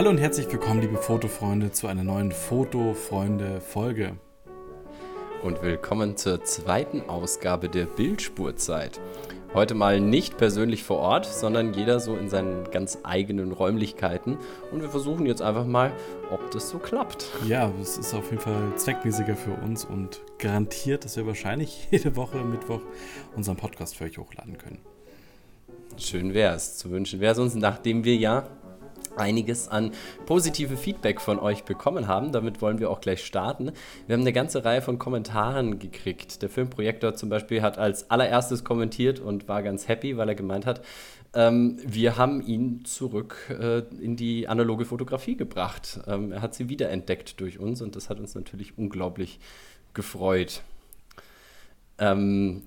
Hallo und herzlich willkommen, liebe Fotofreunde, zu einer neuen Fotofreunde-Folge. Und willkommen zur zweiten Ausgabe der Bildspurzeit. Heute mal nicht persönlich vor Ort, sondern jeder so in seinen ganz eigenen Räumlichkeiten. Und wir versuchen jetzt einfach mal, ob das so klappt. Ja, es ist auf jeden Fall zweckmäßiger für uns und garantiert, dass wir wahrscheinlich jede Woche Mittwoch unseren Podcast für euch hochladen können. Schön wäre es. Zu wünschen wäre es uns, nachdem wir ja einiges an positive Feedback von euch bekommen haben. Damit wollen wir auch gleich starten. Wir haben eine ganze Reihe von Kommentaren gekriegt. Der Filmprojektor zum Beispiel hat als allererstes kommentiert und war ganz happy, weil er gemeint hat, ähm, wir haben ihn zurück äh, in die analoge Fotografie gebracht. Ähm, er hat sie wiederentdeckt durch uns und das hat uns natürlich unglaublich gefreut. Ähm,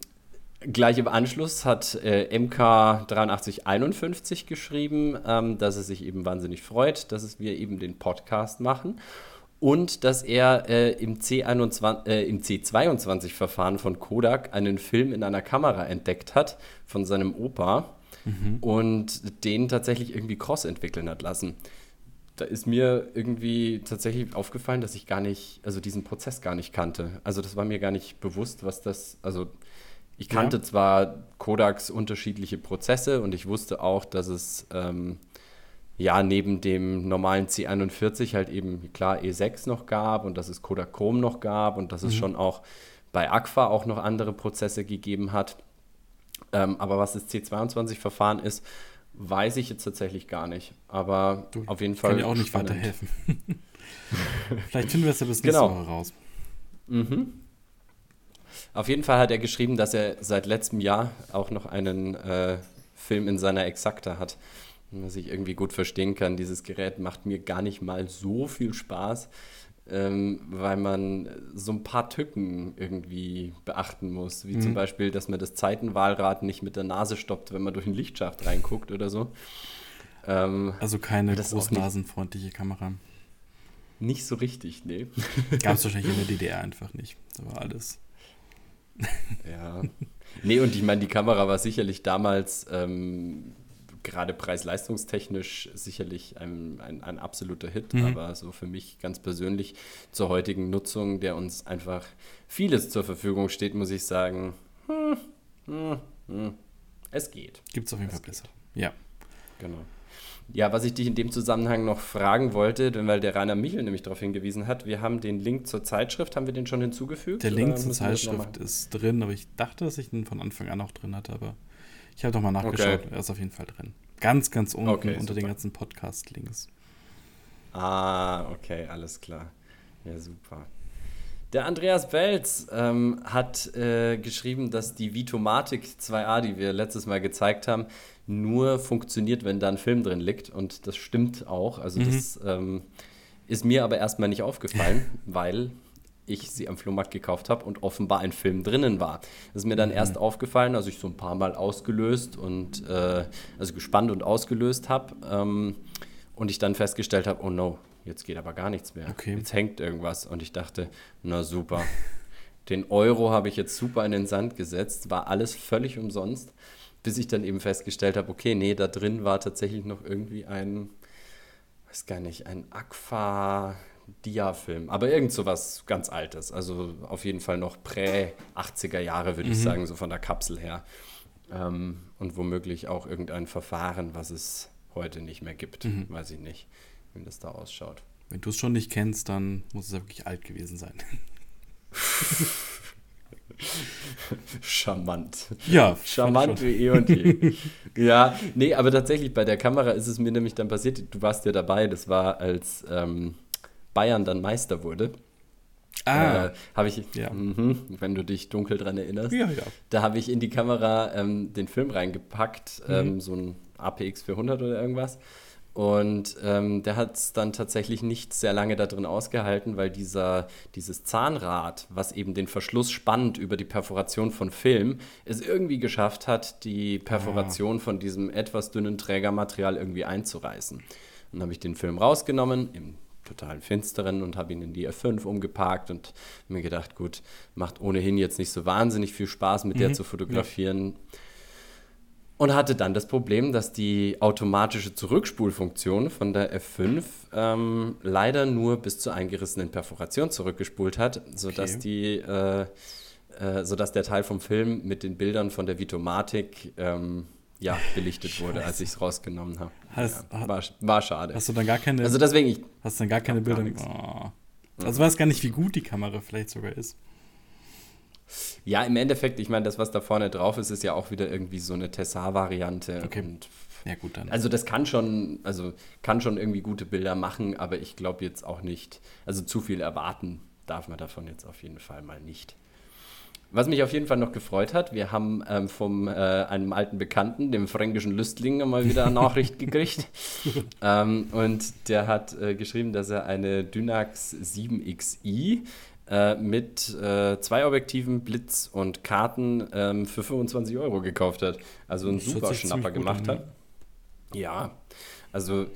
Gleich im Anschluss hat äh, MK8351 geschrieben, ähm, dass er sich eben wahnsinnig freut, dass wir eben den Podcast machen und dass er äh, im, C21, äh, im C22-Verfahren von Kodak einen Film in einer Kamera entdeckt hat von seinem Opa mhm. und den tatsächlich irgendwie cross entwickeln hat lassen. Da ist mir irgendwie tatsächlich aufgefallen, dass ich gar nicht, also diesen Prozess gar nicht kannte. Also das war mir gar nicht bewusst, was das, also ich kannte ja. zwar Kodaks unterschiedliche Prozesse und ich wusste auch, dass es ähm, ja neben dem normalen C41 halt eben klar E6 noch gab und dass es Kodachrome noch gab und dass mhm. es schon auch bei Agfa auch noch andere Prozesse gegeben hat. Ähm, aber was das C22-Verfahren ist, weiß ich jetzt tatsächlich gar nicht. Aber du, auf jeden Fall. Kann dir auch nicht spannend. weiterhelfen. Vielleicht finden wir es ja bis nächste genau. Woche raus. Mhm. Auf jeden Fall hat er geschrieben, dass er seit letztem Jahr auch noch einen äh, Film in seiner Exakta hat. Was ich irgendwie gut verstehen kann. Dieses Gerät macht mir gar nicht mal so viel Spaß, ähm, weil man so ein paar Tücken irgendwie beachten muss. Wie mhm. zum Beispiel, dass man das Zeitenwahlrad nicht mit der Nase stoppt, wenn man durch einen Lichtschacht reinguckt oder so. Ähm, also keine großnasenfreundliche Kamera. Nicht so richtig, nee. Gab es wahrscheinlich in der DDR einfach nicht. Da war alles ja. Nee, und ich meine, die Kamera war sicherlich damals ähm, gerade preis-leistungstechnisch sicherlich ein, ein, ein absoluter Hit, mhm. aber so für mich ganz persönlich zur heutigen Nutzung, der uns einfach vieles zur Verfügung steht, muss ich sagen, hm, hm, hm, es geht. Gibt es auf jeden Fall besser. Ja. Genau. Ja, was ich dich in dem Zusammenhang noch fragen wollte, weil der Rainer Michel nämlich darauf hingewiesen hat, wir haben den Link zur Zeitschrift, haben wir den schon hinzugefügt? Der Link zur Zeitschrift ist drin, aber ich dachte, dass ich ihn von Anfang an auch drin hatte, aber ich habe doch mal nachgeschaut, okay. er ist auf jeden Fall drin. Ganz, ganz unten okay, unter super. den ganzen Podcast-Links. Ah, okay, alles klar. Ja, super. Der Andreas Belz ähm, hat äh, geschrieben, dass die Vitomatic 2a, die wir letztes Mal gezeigt haben, nur funktioniert, wenn da ein Film drin liegt. Und das stimmt auch. Also mhm. das ähm, ist mir aber erstmal nicht aufgefallen, weil ich sie am Flohmarkt gekauft habe und offenbar ein Film drinnen war. Das ist mir dann mhm. erst aufgefallen, als ich so ein paar Mal ausgelöst und äh, also gespannt und ausgelöst habe ähm, und ich dann festgestellt habe, oh no, jetzt geht aber gar nichts mehr. Okay. Jetzt hängt irgendwas. Und ich dachte, na super. Den Euro habe ich jetzt super in den Sand gesetzt, war alles völlig umsonst, bis ich dann eben festgestellt habe, okay, nee, da drin war tatsächlich noch irgendwie ein, weiß gar nicht, ein Aqua Dia-Film, aber irgend so was ganz Altes. Also auf jeden Fall noch prä-80er Jahre, würde mhm. ich sagen, so von der Kapsel her. Ähm, und womöglich auch irgendein Verfahren, was es heute nicht mehr gibt, mhm. weiß ich nicht wie das da ausschaut. Wenn du es schon nicht kennst, dann muss es ja wirklich alt gewesen sein. Charmant. Ja. Charmant wie eh und je. ja, nee, aber tatsächlich bei der Kamera ist es mir nämlich dann passiert, du warst ja dabei, das war als ähm, Bayern dann Meister wurde. Ah. Äh, habe ich, ja. mh, wenn du dich dunkel dran erinnerst, ja, ja. da habe ich in die Kamera ähm, den Film reingepackt, mhm. ähm, so ein APX 400 oder irgendwas. Und ähm, der hat es dann tatsächlich nicht sehr lange da drin ausgehalten, weil dieser, dieses Zahnrad, was eben den Verschluss spannt über die Perforation von Film, es irgendwie geschafft hat, die Perforation von diesem etwas dünnen Trägermaterial irgendwie einzureißen. Und dann habe ich den Film rausgenommen, im total finsteren und habe ihn in die F5 umgeparkt und mir gedacht, gut, macht ohnehin jetzt nicht so wahnsinnig viel Spaß, mit mhm. der zu fotografieren. Ja Und hatte dann das Problem, dass die automatische Zurückspulfunktion von der F5 ähm, leider nur bis zur eingerissenen Perforation zurückgespult hat, sodass, okay. die, äh, äh, sodass der Teil vom Film mit den Bildern von der Vitomatik ähm, ja, belichtet Scheiße. wurde, als ich es rausgenommen habe. Ja, war, war, schade. Hast du dann gar keine, also deswegen ich, hast du dann gar keine Bilder? Gar oh. Also weiß gar nicht, wie gut die Kamera vielleicht sogar ist. Ja, im Endeffekt, ich meine, das, was da vorne drauf ist, ist ja auch wieder irgendwie so eine Tessar-Variante. Okay. Und ja, gut, dann. Also das kann schon, also kann schon irgendwie gute Bilder machen, aber ich glaube jetzt auch nicht, also zu viel erwarten darf man davon jetzt auf jeden Fall mal nicht. Was mich auf jeden Fall noch gefreut hat, wir haben ähm, von äh, einem alten Bekannten, dem fränkischen Lüstling, mal wieder eine Nachricht gekriegt. ähm, und der hat äh, geschrieben, dass er eine Dynax 7XI äh, mit äh, zwei Objektiven, Blitz und Karten ähm, für 25 Euro gekauft hat. Also einen super Schnapper gemacht hat. Ja, also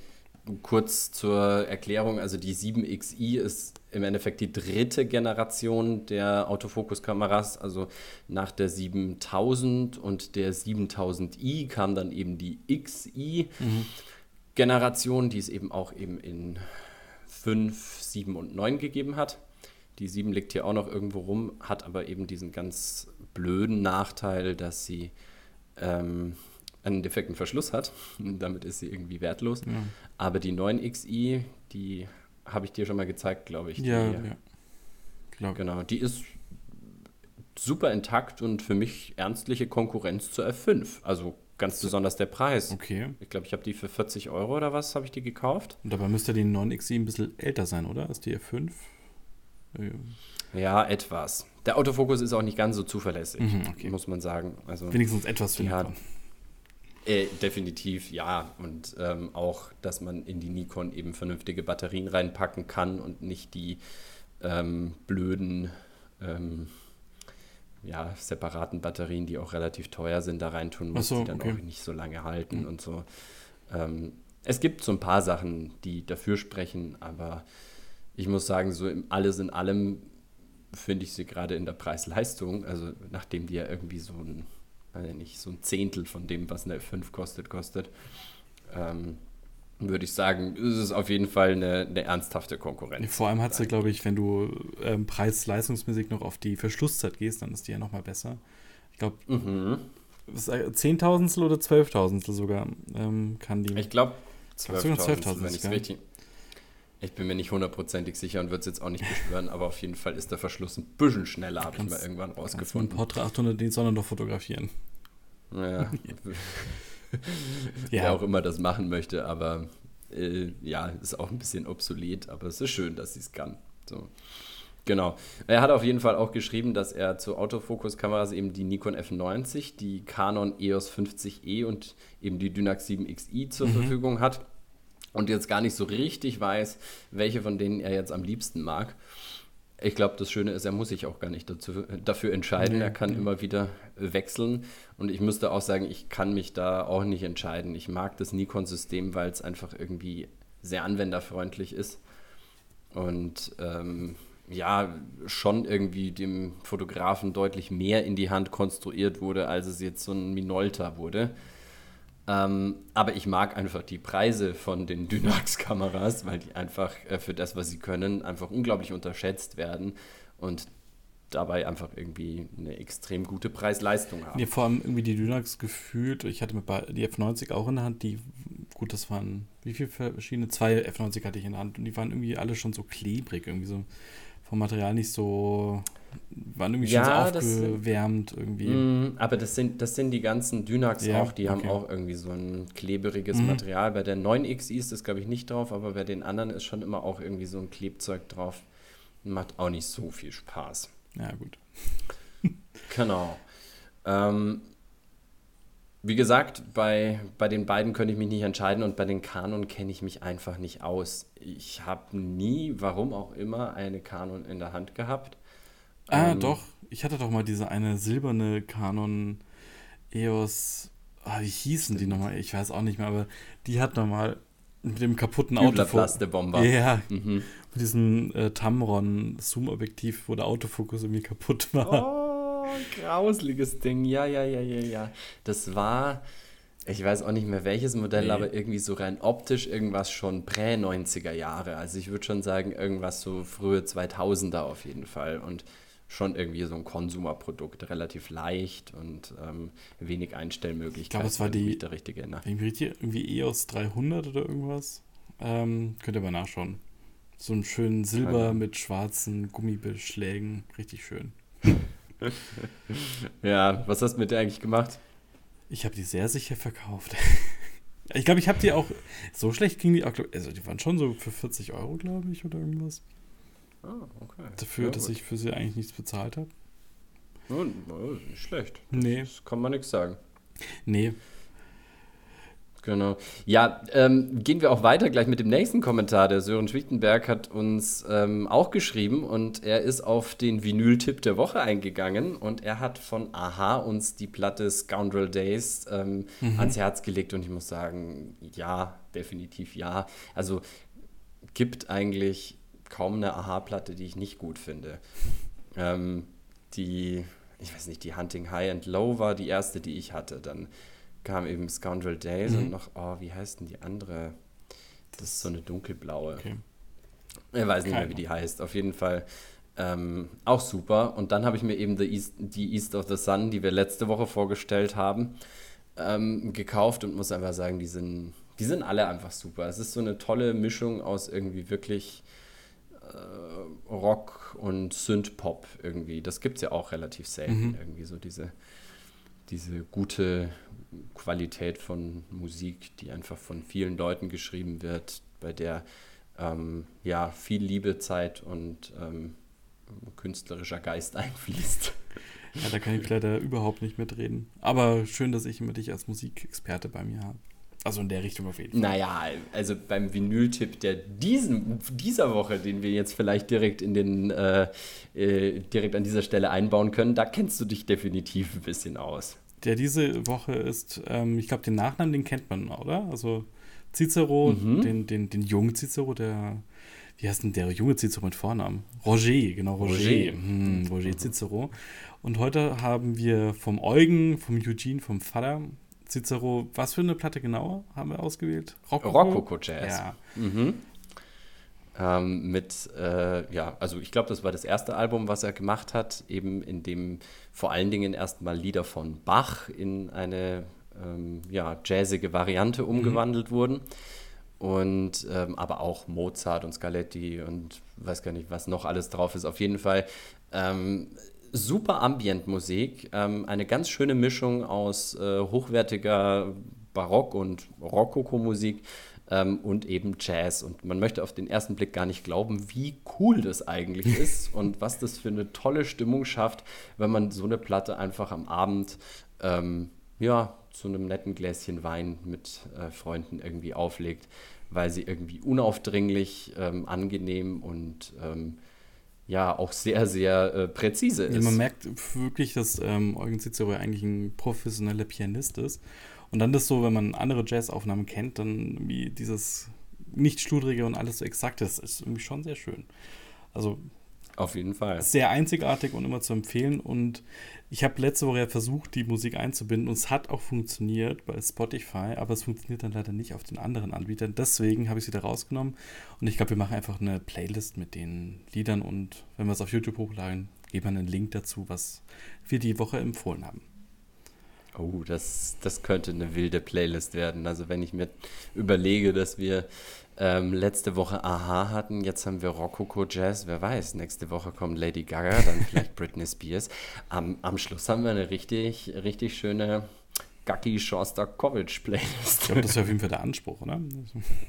kurz zur Erklärung, also die 7XI ist im Endeffekt die dritte Generation der Autofokuskameras. Also nach der 7000 und der 7000i kam dann eben die XI-Generation, mhm. die es eben auch eben in 5, 7 und 9 gegeben hat. Die 7 liegt hier auch noch irgendwo rum, hat aber eben diesen ganz blöden Nachteil, dass sie ähm, einen defekten Verschluss hat. Damit ist sie irgendwie wertlos. Ja. Aber die 9XI, die habe ich dir schon mal gezeigt, glaube ich. Ja, die, ja. Glaub. Genau, die ist super intakt und für mich ernstliche Konkurrenz zur F5. Also ganz besonders der Preis. Okay. Ich glaube, ich habe die für 40 Euro oder was habe ich die gekauft. Und dabei müsste die 9XI ein bisschen älter sein, oder? Ist die F5? Ja, etwas. Der Autofokus ist auch nicht ganz so zuverlässig, mhm, okay. muss man sagen. Also, Wenigstens etwas für hat, äh, Definitiv, ja. Und ähm, auch, dass man in die Nikon eben vernünftige Batterien reinpacken kann und nicht die ähm, blöden, ähm, ja, separaten Batterien, die auch relativ teuer sind, da reintun muss, so, die dann okay. auch nicht so lange halten mhm. und so. Ähm, es gibt so ein paar Sachen, die dafür sprechen, aber ich muss sagen, so im alles in allem finde ich sie gerade in der Preis-Leistung, also nachdem die ja irgendwie so ein, also nicht so ein Zehntel von dem, was eine F5 kostet, kostet, ähm, würde ich sagen, ist es auf jeden Fall eine, eine ernsthafte Konkurrenz. Vor allem hat sie, glaube ich, wenn du ähm, preis-leistungsmäßig noch auf die Verschlusszeit gehst, dann ist die ja nochmal besser. Ich glaube, mhm. Zehntausendstel oder Zwölftausendstel sogar ähm, kann die. Ich glaube, Zwölftausendstel, wenn ich es richtig, ich bin mir nicht hundertprozentig sicher und würde es jetzt auch nicht beschwören, aber auf jeden Fall ist der Verschluss ein bisschen schneller, habe ich mal irgendwann rausgefunden. Ein Portra 800 den sondern noch fotografieren. Ja. Wer auch immer das machen möchte, aber äh, ja, ist auch ein bisschen obsolet, aber es ist schön, dass sie es kann. So. Genau. Er hat auf jeden Fall auch geschrieben, dass er zu Autofokuskameras eben die Nikon F90, die Canon EOS 50E und eben die Dynax 7XI zur mhm. Verfügung hat und jetzt gar nicht so richtig weiß, welche von denen er jetzt am liebsten mag. Ich glaube, das Schöne ist, er muss sich auch gar nicht dazu, dafür entscheiden. Nee, er kann nee. immer wieder wechseln. Und ich müsste auch sagen, ich kann mich da auch nicht entscheiden. Ich mag das Nikon-System, weil es einfach irgendwie sehr anwenderfreundlich ist. Und ähm, ja, schon irgendwie dem Fotografen deutlich mehr in die Hand konstruiert wurde, als es jetzt so ein Minolta wurde. Ähm, aber ich mag einfach die Preise von den Dynax-Kameras, weil die einfach äh, für das, was sie können, einfach unglaublich unterschätzt werden und dabei einfach irgendwie eine extrem gute Preis-Leistung haben. Ja, vor allem irgendwie die Dynax gefühlt, ich hatte die F90 auch in der Hand, die, gut, das waren, wie viele verschiedene? Zwei F90 hatte ich in der Hand und die waren irgendwie alle schon so klebrig, irgendwie so vom Material nicht so, waren irgendwie ja, schon so aufgewärmt das, irgendwie. Mh, aber das sind, das sind die ganzen Dynax ja, auch, die okay. haben auch irgendwie so ein kleberiges mhm. Material. Bei der 9XI ist das, glaube ich, nicht drauf, aber bei den anderen ist schon immer auch irgendwie so ein Klebzeug drauf. Macht auch nicht so viel Spaß. Ja, gut. genau. Ähm, wie gesagt, bei, bei den beiden könnte ich mich nicht entscheiden und bei den Kanon kenne ich mich einfach nicht aus. Ich habe nie, warum auch immer, eine Kanon in der Hand gehabt. Ah, ähm, doch. Ich hatte doch mal diese eine silberne Kanon EOS. Ah, wie hießen die nochmal? Ich weiß auch nicht mehr, aber die hat nochmal mit dem kaputten Autofokus. Bomber. Ja, mhm. mit diesem äh, Tamron Zoom-Objektiv, wo der Autofokus irgendwie kaputt war. Oh grauseliges Ding. Ja, ja, ja, ja, ja. Das war, Ich weiß auch nicht mehr welches Modell, nee. aber irgendwie so rein optisch irgendwas schon prä-90er Jahre. Also ich würde schon sagen, irgendwas so frühe 2000er auf jeden Fall. Und schon irgendwie so ein Konsumerprodukt, relativ leicht und ähm, wenig Einstellmöglichkeiten. Ich glaube, es war die, der richtige irgendwie EOS 300 oder irgendwas. Ähm, könnt ihr mal nachschauen. So ein schönen Silber ja. mit schwarzen Gummibeschlägen, richtig schön. ja, was hast du mit der eigentlich gemacht? Ich habe die sehr sicher verkauft. ich glaube, ich habe die auch. So schlecht ging die auch. Also, die waren schon so für 40 Euro, glaube ich, oder irgendwas. Ah, okay. Dafür, ja, dass ich für sie eigentlich nichts bezahlt habe. Ja, nicht schlecht. Nee. Das kann man nichts sagen. Nee. Genau. Ja, ähm, gehen wir auch weiter gleich mit dem nächsten Kommentar. Der Sören Schwichtenberg hat uns ähm, auch geschrieben und er ist auf den Vinyl-Tipp der Woche eingegangen und er hat von Aha uns die Platte Scoundrel Days ähm, mhm. ans Herz gelegt und ich muss sagen, ja, definitiv ja. Also gibt eigentlich kaum eine Aha-Platte, die ich nicht gut finde. Ähm, die, ich weiß nicht, die Hunting High and Low war die erste, die ich hatte. Dann kam eben Scoundrel Days mhm. und noch, oh, wie heißt denn die andere? Das ist so eine dunkelblaue. Okay. Ich weiß nicht Keine. mehr, wie die heißt. Auf jeden Fall ähm, auch super. Und dann habe ich mir eben East, die East of the Sun, die wir letzte Woche vorgestellt haben, ähm, gekauft und muss einfach sagen, die sind, die sind alle einfach super. Es ist so eine tolle Mischung aus irgendwie wirklich äh, Rock und Synth-Pop irgendwie. Das gibt es ja auch relativ selten, mhm. irgendwie so diese, diese gute Qualität von Musik, die einfach von vielen Leuten geschrieben wird, bei der ähm, ja viel Liebe, Zeit und ähm, künstlerischer Geist einfließt. Ja, da kann ich leider überhaupt nicht mitreden. Aber schön, dass ich immer dich als Musikexperte bei mir habe. Also in der Richtung auf jeden Fall. Naja, also beim Vinyl-Tipp der diesen, dieser Woche, den wir jetzt vielleicht direkt in den äh, äh, direkt an dieser Stelle einbauen können, da kennst du dich definitiv ein bisschen aus. Der diese Woche ist, ähm, ich glaube, den Nachnamen, den kennt man, oder? Also Cicero, mhm. den, den, den jungen Cicero, der, wie heißt denn der junge Cicero mit Vornamen? Roger, genau, Roger. Roger, hm, Roger. Cicero. Und heute haben wir vom Eugen, vom Eugene, vom Vater, Cicero, was für eine Platte genau haben wir ausgewählt? Rococo, Rococo Jazz. Ja. Mhm. Ähm, mit, äh, ja, also ich glaube, das war das erste Album, was er gemacht hat, eben in dem vor allen Dingen erstmal Lieder von Bach in eine ähm, ja, jazzige Variante mhm. umgewandelt mhm. wurden. Und ähm, aber auch Mozart und Scaletti und weiß gar nicht, was noch alles drauf ist. Auf jeden Fall ähm, super Ambient-Musik, ähm, eine ganz schöne Mischung aus äh, hochwertiger Barock- und Rokoko-Musik ähm, und eben Jazz. Und man möchte auf den ersten Blick gar nicht glauben, wie cool das eigentlich ist und was das für eine tolle Stimmung schafft, wenn man so eine Platte einfach am Abend ähm, ja, zu einem netten Gläschen Wein mit äh, Freunden irgendwie auflegt, weil sie irgendwie unaufdringlich, ähm, angenehm und ähm, ja auch sehr, sehr äh, präzise ist. Ja, man merkt wirklich, dass ähm, Eugen Cicero eigentlich ein professioneller Pianist ist. Und dann das so, wenn man andere Jazzaufnahmen kennt, dann wie dieses nicht schludrige und alles so exakt ist, ist irgendwie schon sehr schön. Also auf jeden Fall. Sehr einzigartig und immer zu empfehlen. Und ich habe letzte Woche ja versucht, die Musik einzubinden und es hat auch funktioniert bei Spotify, aber es funktioniert dann leider nicht auf den anderen Anbietern. Deswegen habe ich sie da rausgenommen und ich glaube, wir machen einfach eine Playlist mit den Liedern und wenn wir es auf YouTube hochladen, geben wir einen Link dazu, was wir die Woche empfohlen haben. Oh, das, das könnte eine wilde Playlist werden. Also wenn ich mir überlege, dass wir ähm, letzte Woche Aha hatten, jetzt haben wir Rococo Jazz, wer weiß, nächste Woche kommt Lady Gaga, dann vielleicht Britney Spears. Am, am Schluss haben wir eine richtig, richtig schöne Gacki Shostakovich Playlist. Ich glaube, das ist auf jeden Fall der Anspruch, oder?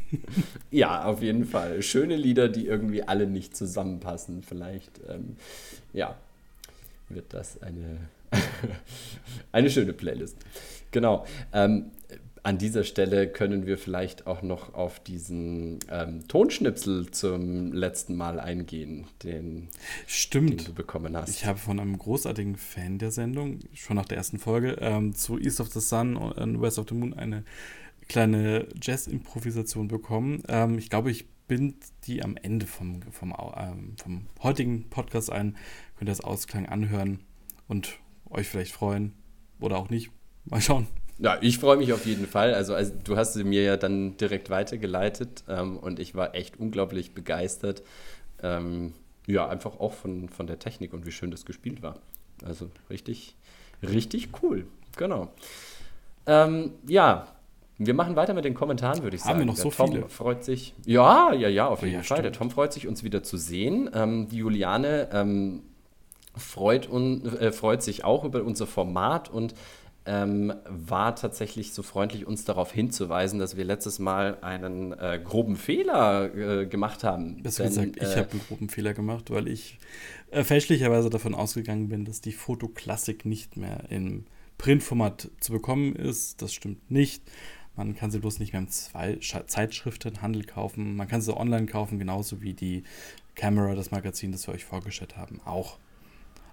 ja, auf jeden Fall. Schöne Lieder, die irgendwie alle nicht zusammenpassen. Vielleicht, ähm, ja, wird das eine, eine schöne Playlist. Genau. Ähm, an dieser Stelle können wir vielleicht auch noch auf diesen ähm, Tonschnipsel zum letzten Mal eingehen, den, Stimmt. den du bekommen hast. Ich habe von einem großartigen Fan der Sendung, schon nach der ersten Folge, ähm, zu East of the Sun und West of the Moon eine kleine Jazz-Improvisation bekommen. Ähm, ich glaube, ich bind die am Ende vom, vom, ähm, vom heutigen Podcast ein. Könnt ihr das Ausklang anhören und euch vielleicht freuen oder auch nicht. Mal schauen. Ja, ich freue mich auf jeden Fall. Also, also, du hast sie mir ja dann direkt weitergeleitet ähm, und ich war echt unglaublich begeistert. Ähm, ja, einfach auch von, von der Technik und wie schön das gespielt war. Also richtig, richtig cool. Genau. Ähm, ja, wir machen weiter mit den Kommentaren, würde ich sagen. Haben wir noch der so Tom viele? freut sich. Ja, ja, ja, auf jeden ja, Fall. Der. Tom freut sich, uns wieder zu sehen. Ähm, die Juliane ähm, freut, un, äh, freut sich auch über unser Format und ähm, war tatsächlich so freundlich, uns darauf hinzuweisen, dass wir letztes Mal einen äh, groben Fehler äh, gemacht haben. Besser gesagt, ich äh, habe einen groben Fehler gemacht, weil ich äh, fälschlicherweise davon ausgegangen bin, dass die Fotoklassik nicht mehr im Printformat zu bekommen ist. Das stimmt nicht. Man kann sie bloß nicht mehr im Zwei Zeitschriftenhandel kaufen. Man kann sie online kaufen, genauso wie die Camera, das Magazin, das wir euch vorgestellt haben, auch.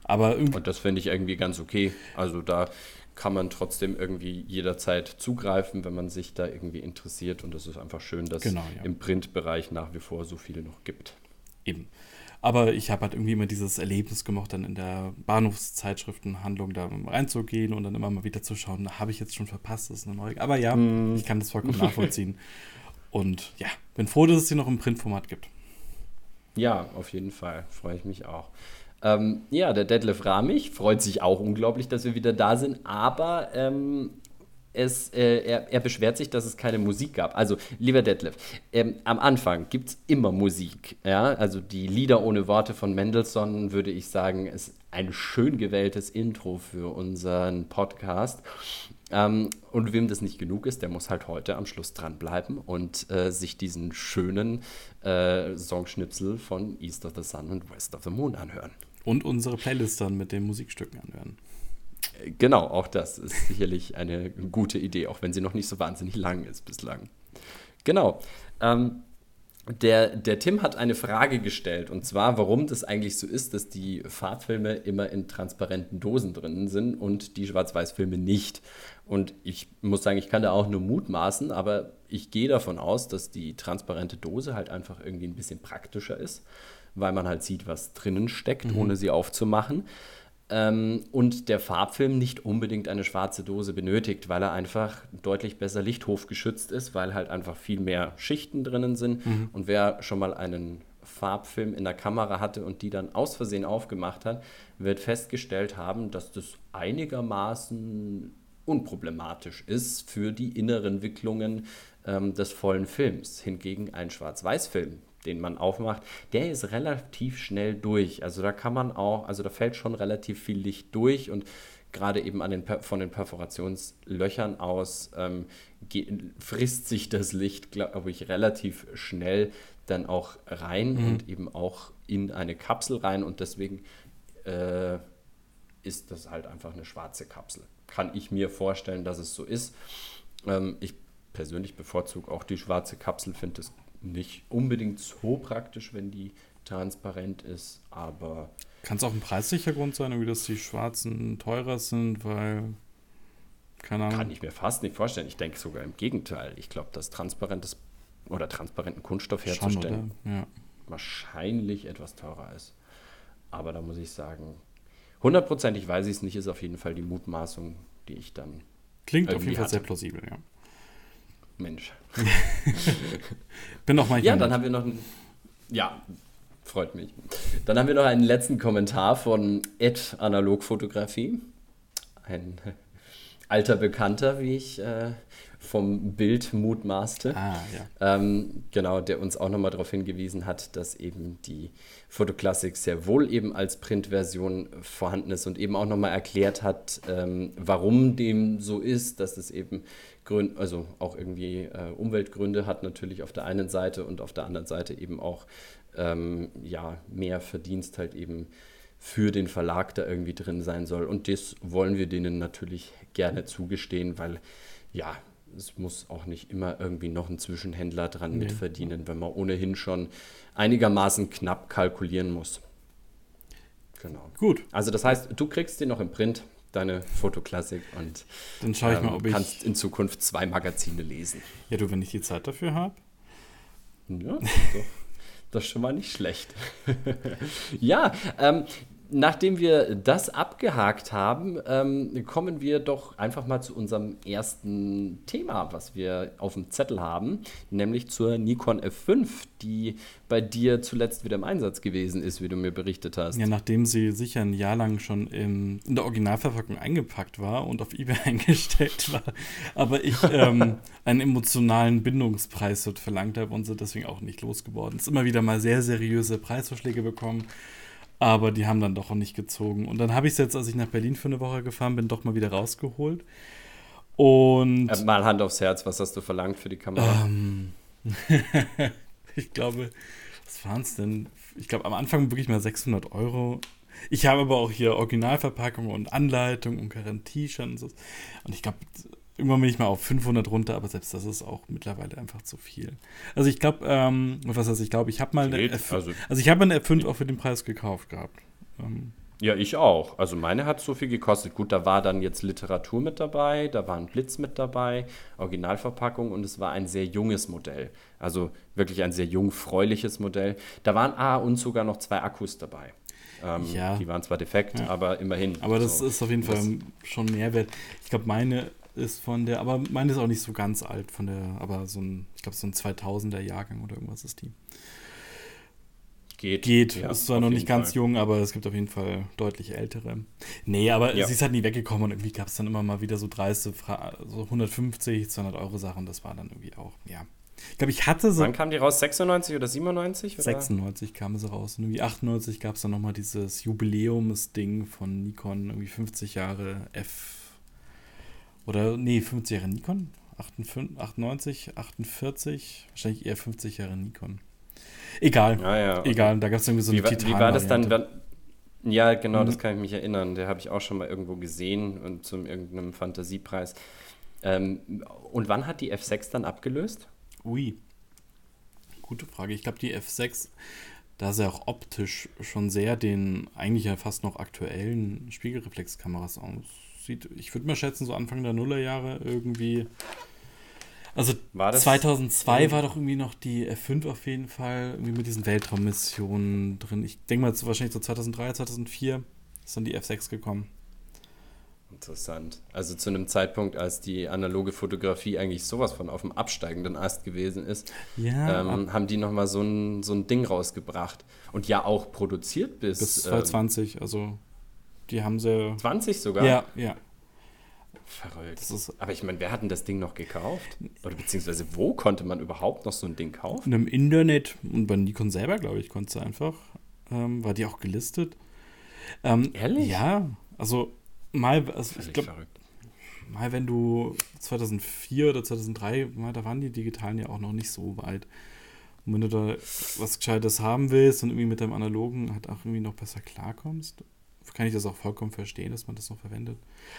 Aber Und das finde ich irgendwie ganz okay. Also da kann man trotzdem irgendwie jederzeit zugreifen, wenn man sich da irgendwie interessiert. Und das ist einfach schön, dass Genau, ja. im Printbereich nach wie vor so viel noch gibt. Eben. Aber ich habe halt irgendwie immer dieses Erlebnis gemacht, dann in der Bahnhofszeitschriftenhandlung da reinzugehen und dann immer mal wieder zu schauen, habe ich jetzt schon verpasst, das ist eine neue. Aber ja, ich kann das vollkommen nachvollziehen. Und ja, bin froh, dass es sie noch im Printformat gibt. Ja, auf jeden Fall. Freue ich mich auch. Ähm, ja, der Detlef Ramich freut sich auch unglaublich, dass wir wieder da sind, aber ähm, es, äh, er, er beschwert sich, dass es keine Musik gab. Also, lieber Detlef, ähm, am Anfang gibt es immer Musik. Ja? Also die Lieder ohne Worte von Mendelssohn, würde ich sagen, ist ein schön gewähltes Intro für unseren Podcast. Ähm, und wem das nicht genug ist, der muss halt heute am Schluss dranbleiben und äh, sich diesen schönen äh, Songschnipsel von East of the Sun und West of the Moon anhören. Und unsere Playlist dann mit den Musikstücken anhören. Genau, auch das ist sicherlich eine gute Idee, auch wenn sie noch nicht so wahnsinnig lang ist bislang. Genau. Ähm, der, der Tim hat eine Frage gestellt, und zwar, warum das eigentlich so ist, dass die Farbfilme immer in transparenten Dosen drin sind und die Schwarz-Weiß-Filme nicht. Und ich muss sagen, ich kann da auch nur mutmaßen, aber ich gehe davon aus, dass die transparente Dose halt einfach irgendwie ein bisschen praktischer ist, weil man halt sieht, was drinnen steckt, ohne sie aufzumachen. Ähm, und der Farbfilm nicht unbedingt eine schwarze Dose benötigt, weil er einfach deutlich besser lichthofgeschützt ist, weil halt einfach viel mehr Schichten drinnen sind. Und wer schon mal einen Farbfilm in der Kamera hatte und die dann aus Versehen aufgemacht hat, wird festgestellt haben, dass das einigermaßen unproblematisch ist für die inneren Wicklungen ähm, des vollen Films. Hingegen ein Schwarz-Weiß-Film, den man aufmacht, der ist relativ schnell durch. Also da kann man auch, also da fällt schon relativ viel Licht durch und gerade eben an den, von den Perforationslöchern aus ähm, frisst sich das Licht, glaube ich, relativ schnell dann auch rein und eben auch in eine Kapsel rein und deswegen äh, ist das halt einfach eine schwarze Kapsel. Kann ich mir vorstellen, dass es so ist. Ähm, ich persönlich bevorzuge auch die schwarze Kapsel, finde es nicht unbedingt so praktisch, wenn die transparent ist, aber Kann es auch ein preislicher Grund sein, irgendwie, dass die schwarzen teurer sind, weil. Keine Ahnung. kann ich mir fast nicht vorstellen. Ich denke sogar im Gegenteil. Ich glaube, dass transparentes oder transparenten Kunststoff herzustellen? Ja. wahrscheinlich etwas teurer ist. Aber da muss ich sagen, hundertprozentig weiß ich es nicht, ist auf jeden Fall die Mutmaßung, die ich dann, Klingt auf jeden Fall hatte. sehr plausibel, ja. Mensch. Bin auch mal Ja, dann haben wir noch einen, ja, freut mich. Dann haben wir noch einen letzten Kommentar von Ed Analogfotografie. Ein alter Bekannter, wie ich äh, vom Bild mutmaßte. Ah, ja. Ähm, genau, der uns auch nochmal darauf hingewiesen hat, dass eben die Fotoklassik sehr wohl eben als Printversion vorhanden ist und eben auch nochmal erklärt hat, ähm, warum dem so ist, dass es eben Gründe, also auch irgendwie äh, Umweltgründe hat natürlich auf der einen Seite und auf der anderen Seite eben auch ähm, ja, mehr Verdienst halt eben für den Verlag da irgendwie drin sein soll. Und das wollen wir denen natürlich gerne zugestehen, weil ja, es muss auch nicht immer irgendwie noch ein Zwischenhändler dran Nee. mitverdienen, wenn man ohnehin schon einigermaßen knapp kalkulieren muss. Genau. Gut, Also das heißt, du kriegst die noch im Print, deine Fotoklassik und dann schaue ich ähm, mal, ob ich. kannst in Zukunft zwei Magazine lesen. Ja, du, wenn ich die Zeit dafür habe. Ja, doch. Das ist schon mal nicht schlecht. ja, ähm, nachdem wir das abgehakt haben, ähm, kommen wir doch einfach mal zu unserem ersten Thema, was wir auf dem Zettel haben, nämlich zur Nikon F5, die bei dir zuletzt wieder im Einsatz gewesen ist, wie du mir berichtet hast. Ja, nachdem sie sicher ein Jahr lang schon im, in der Originalverpackung eingepackt war und auf eBay eingestellt war, aber ich ähm, einen emotionalen Bindungspreis dort verlangt habe und sie deswegen auch nicht losgeworden. ist immer wieder mal sehr seriöse Preisvorschläge bekommen aber die haben dann doch auch nicht gezogen. Und dann habe ich es jetzt, als ich nach Berlin für eine Woche gefahren bin, doch mal wieder rausgeholt. Und. Äh, mal Hand aufs Herz, was hast du verlangt für die Kamera? Ähm, ich glaube, was waren es denn? Ich glaube, am Anfang wirklich mal 600 Euro. Ich habe aber auch hier Originalverpackung und Anleitung und Garantieschein und so. Und ich glaube, irgendwann bin ich mal auf 500 runter, aber selbst das ist auch mittlerweile einfach zu viel. Also ich glaube, ähm, was heißt, ich glaube, ich habe mal eine F also, also ich habe eine F5 auch für den Preis gekauft gehabt. Ähm, ja, ich auch. Also meine hat so viel gekostet. Gut, da war dann jetzt Literatur mit dabei, da war ein Blitz mit dabei, Originalverpackung und es war ein sehr junges Modell. Also wirklich ein sehr jungfräuliches Modell. Da waren A und sogar noch zwei Akkus dabei. Ähm, ja. Die waren zwar defekt, ja. aber immerhin. Aber das so. ist auf jeden Fall das schon Mehrwert. Ich glaube, meine ist von der, aber meine ist auch nicht so ganz alt, von der, aber so ein, ich glaube, so ein 2000er Jahrgang oder irgendwas ist die. Geht. Geht. Ja, ist zwar noch nicht ganz Fall. jung, aber es gibt auf jeden Fall deutlich ältere. Nee, aber ja. sie ist halt nie weggekommen und irgendwie gab es dann immer mal wieder so dreiste, so 150, 200 Euro Sachen. Das war dann irgendwie auch, ja. Ich glaube, ich hatte so. Wann kam die raus? 96 oder 97? Oder? 96 kam sie raus. Und irgendwie 98 gab es dann nochmal dieses Jubiläumsding von Nikon, irgendwie 50 Jahre F oder, nee, 50 Jahre Nikon? 98, 48, wahrscheinlich eher 50 Jahre Nikon. Egal. Ah, ja, okay. Egal, da gab es irgendwie so eine wie, Titan. Wie war das dann? Wenn, ja, genau, mhm. das kann ich mich erinnern. Der habe ich auch schon mal irgendwo gesehen und zum irgendeinem Fantasiepreis. Ähm, und wann hat die F6 dann abgelöst? Ui. Gute Frage. Ich glaube, die F6, da sie auch optisch schon sehr den eigentlich ja fast noch aktuellen Spiegelreflexkameras aus sieht, ich würde mal schätzen, so Anfang der Nullerjahre irgendwie. Also war 2002 war doch irgendwie noch die F5 auf jeden Fall, irgendwie mit diesen Weltraummissionen drin. Ich denke mal, wahrscheinlich so 2003, 2004 ist dann die F6 gekommen. Interessant. Also zu einem Zeitpunkt, als die analoge Fotografie eigentlich sowas von auf dem absteigenden Ast gewesen ist, ja, ähm, haben die nochmal so ein, so ein Ding rausgebracht. Und ja auch produziert bis... Bis 2020, ähm, also die haben sie. 20 sogar? Ja, ja. Verrückt. Aber ich meine, wer hat denn das Ding noch gekauft? Oder beziehungsweise wo konnte man überhaupt noch so ein Ding kaufen? Im Internet und bei Nikon selber, glaube ich, konnte sie einfach. Ähm, war die auch gelistet. Ähm, Ehrlich? Ja, also mal, also ich glaube, mal wenn du 2004 oder 2003, mal, da waren die Digitalen ja auch noch nicht so weit. Und wenn du da was Gescheites haben willst und irgendwie mit deinem Analogen halt auch irgendwie noch besser klarkommst, kann ich das auch vollkommen verstehen, dass man das noch verwendet.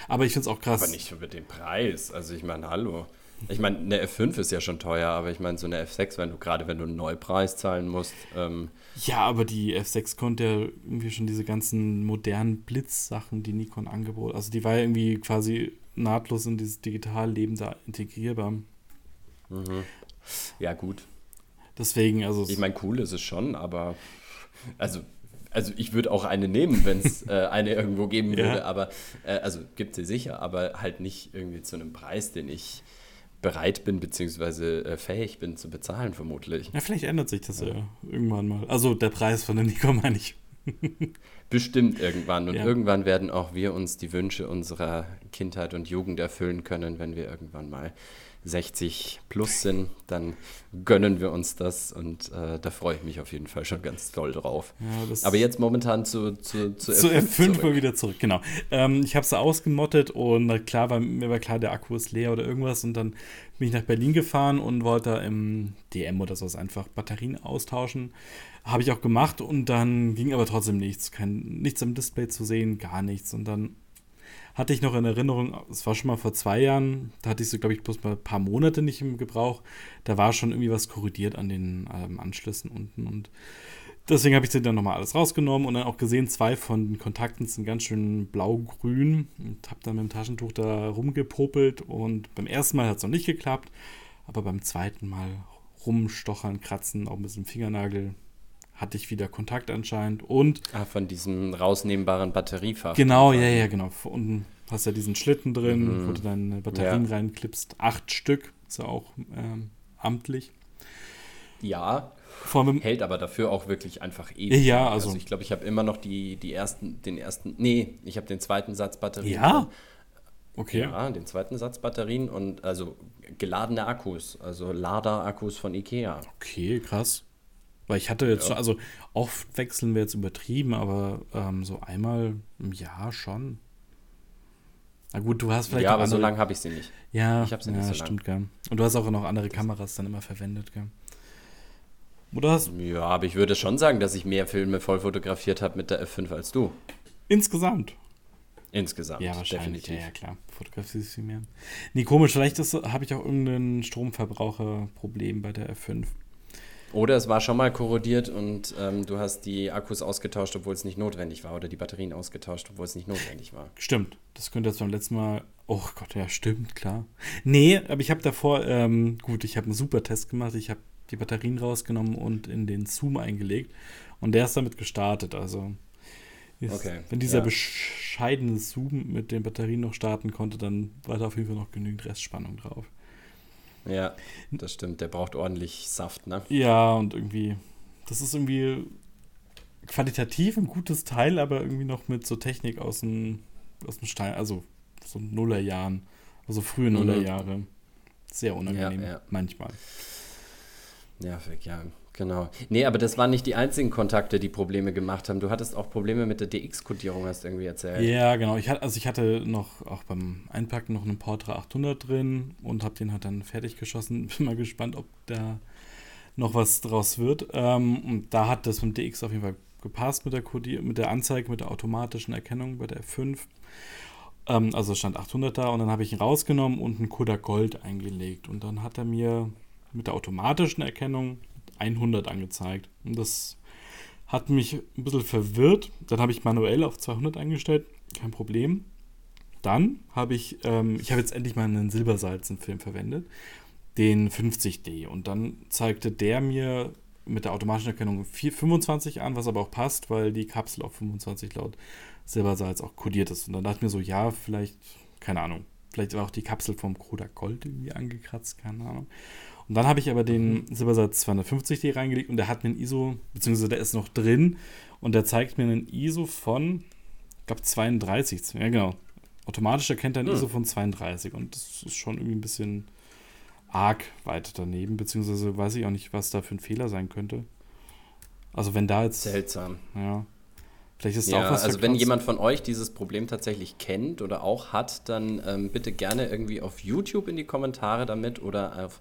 Aber ich finde es auch krass. Aber nicht für den Preis. Also ich meine, hallo. Ich meine, eine F5 ist ja schon teuer, aber ich meine, so eine F6, wenn du gerade wenn du einen Neupreis zahlen musst. Ähm ja, aber die F6 konnte ja irgendwie schon diese ganzen modernen Blitzsachen, die Nikon angeboten Also die war ja irgendwie quasi nahtlos in dieses Digitalleben da integrierbar. Mhm. Ja, gut. Deswegen, also. Ich meine, cool ist es schon, aber. Also also ich würde auch eine nehmen, wenn es äh, eine irgendwo geben würde, ja. aber äh, also gibt sie sicher, aber halt nicht irgendwie zu einem Preis, den ich bereit bin, beziehungsweise äh, fähig bin zu bezahlen, vermutlich. Ja, vielleicht ändert sich das ja, ja irgendwann mal. Also der Preis von der Nikon meine ich. Bestimmt irgendwann. Und ja. irgendwann werden auch wir uns die Wünsche unserer Kindheit und Jugend erfüllen können, wenn wir irgendwann mal 60 plus sind, dann gönnen wir uns das und äh, da freue ich mich auf jeden Fall schon ganz toll drauf. Ja, Aber jetzt momentan zu, zu, zu, zu F5, F5 mal wieder zurück, genau. Ähm, ich habe sie ausgemottet und klar war mir war klar, der Akku ist leer oder irgendwas und dann bin ich nach Berlin gefahren und wollte da im DM oder sowas einfach Batterien austauschen. Habe ich auch gemacht und dann ging aber trotzdem nichts. Kein, nichts am Display zu sehen, gar nichts. Und dann hatte ich noch in Erinnerung, es war schon mal vor zwei Jahren, da hatte ich so, glaube ich, bloß mal ein paar Monate nicht im Gebrauch. Da war schon irgendwie was korrodiert an den ähm, Anschlüssen unten und deswegen habe ich sie dann nochmal alles rausgenommen und dann auch gesehen, zwei von den Kontakten sind ganz schön blau-grün und habe dann mit dem Taschentuch da rumgepopelt und beim ersten Mal hat es noch nicht geklappt, aber beim zweiten Mal rumstochern, kratzen, auch mit dem Fingernagel hatte ich wieder Kontakt anscheinend und. Ah, von diesem rausnehmbaren Batteriefach. Genau, ja, ja, genau. Unten hast du ja diesen Schlitten drin, mhm. wo du deine Batterien ja. reinklippst. Acht Stück, ist ja auch ähm, amtlich. Ja, hält aber dafür auch wirklich einfach ewig. Ja, also, also ich glaube, ich habe immer noch die, die ersten, den ersten, nee, ich habe den zweiten Satz Batterien. Ja? Okay. Ja, den zweiten Satz Batterien und also geladene Akkus, also Lader-Akkus von Ikea. Okay, krass. Weil ich hatte jetzt ja. schon, also oft wechseln wir jetzt übertrieben, aber ähm, so einmal im Jahr schon. Na gut, du hast vielleicht. Ja, aber andere... so lange habe ich sie nicht. Ja, ich habe sie ja, nicht so stimmt, gell. Und du hast auch noch andere Kameras dann immer verwendet, gell. Oder hast Ja, aber ich würde schon sagen, dass ich mehr Filme voll fotografiert habe mit der F5 als du. Insgesamt. Insgesamt. Ja, wahrscheinlich. Definitiv. Ja, ja, klar. Fotografierst du viel mehr. Nee, komisch. Vielleicht habe ich auch irgendein Stromverbraucherproblem bei der F5. Oder es war schon mal korrodiert und ähm, du hast die Akkus ausgetauscht, obwohl es nicht notwendig war. Oder die Batterien ausgetauscht, obwohl es nicht notwendig war. Stimmt. Das könnte jetzt beim letzten Mal. Oh Gott, ja, stimmt, klar. Nee, aber ich habe davor, ähm, gut, ich habe einen super Test gemacht. Ich habe die Batterien rausgenommen und in den Zoom eingelegt. Und der ist damit gestartet. Also, ist, okay, wenn dieser ja. bescheidene Zoom mit den Batterien noch starten konnte, dann war da auf jeden Fall noch genügend Restspannung drauf. Ja, das stimmt. Der braucht ordentlich Saft, ne? Ja, und irgendwie, das ist irgendwie qualitativ ein gutes Teil, aber irgendwie noch mit so Technik aus dem, aus dem Stein, also so Nullerjahren, also frühe mhm. Nullerjahre. Sehr unangenehm, ja, ja. manchmal. Nervig, ja. Genau. Nee, aber das waren nicht die einzigen Kontakte, die Probleme gemacht haben. Du hattest auch Probleme mit der DX-Kodierung, hast du irgendwie erzählt. Ja, genau. Ich hatte, also ich hatte noch auch beim Einpacken noch einen Portra 800 drin und habe den halt dann fertig geschossen. Bin mal gespannt, ob da noch was draus wird. Ähm, und da hat das mit DX auf jeden Fall gepasst mit der, Codier mit der Anzeige, mit der automatischen Erkennung bei der F5. Ähm, also stand 800 da und dann habe ich ihn rausgenommen und einen Kodak Gold eingelegt. Und dann hat er mir mit der automatischen Erkennung 100 angezeigt. Und das hat mich ein bisschen verwirrt. Dann habe ich manuell auf 200 eingestellt, kein Problem. Dann habe ich, ähm, ich habe jetzt endlich mal einen Silbersalzen-Film verwendet, den 50D. Und dann zeigte der mir mit der automatischen Erkennung 4, 25 an, was aber auch passt, weil die Kapsel auf 25 laut Silbersalz auch kodiert ist. Und dann dachte ich mir so, ja, vielleicht, keine Ahnung, vielleicht war auch die Kapsel vom Kodak Gold irgendwie angekratzt, keine Ahnung. Und dann habe ich aber den mhm. Silbersatz 250D reingelegt und der hat mir ein ISO, beziehungsweise der ist noch drin und der zeigt mir einen ISO von, ich glaube 32. Ja, genau. Automatisch erkennt er ein mhm. ISO von 32 und das ist schon irgendwie ein bisschen arg weit daneben, beziehungsweise weiß ich auch nicht, was da für ein Fehler sein könnte. Also wenn da jetzt. Seltsam. Ja. Vielleicht ist ja, auch was. Also wenn jemand von euch dieses Problem tatsächlich kennt oder auch hat, dann ähm, bitte gerne irgendwie auf YouTube in die Kommentare damit oder auf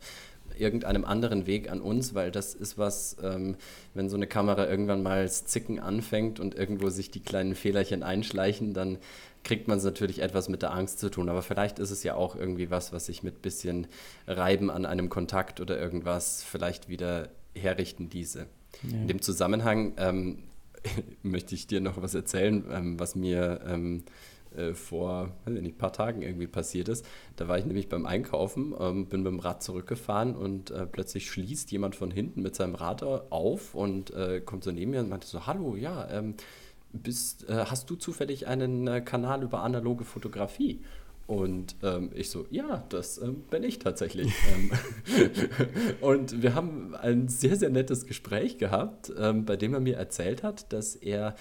irgendeinem anderen Weg an uns, weil das ist was, ähm, wenn so eine Kamera irgendwann mal Zicken anfängt und irgendwo sich die kleinen Fehlerchen einschleichen, dann kriegt man es natürlich etwas mit der Angst zu tun. Aber vielleicht ist es ja auch irgendwie was, was sich mit bisschen Reiben an einem Kontakt oder irgendwas vielleicht wieder herrichten diese. Ja. In dem Zusammenhang ähm, möchte ich dir noch was erzählen, ähm, was mir ähm, äh, vor ein paar Tagen irgendwie passiert ist. Da war ich nämlich beim Einkaufen, ähm, bin mit dem Rad zurückgefahren und äh, plötzlich schließt jemand von hinten mit seinem Rad auf und äh, kommt so neben mir und meinte so, hallo, ja, ähm, bist, äh, hast du zufällig einen äh, Kanal über analoge Fotografie? Und ähm, ich so, ja, das ähm, bin ich tatsächlich. Ähm, und wir haben ein sehr, sehr nettes Gespräch gehabt, ähm, bei dem er mir erzählt hat, dass er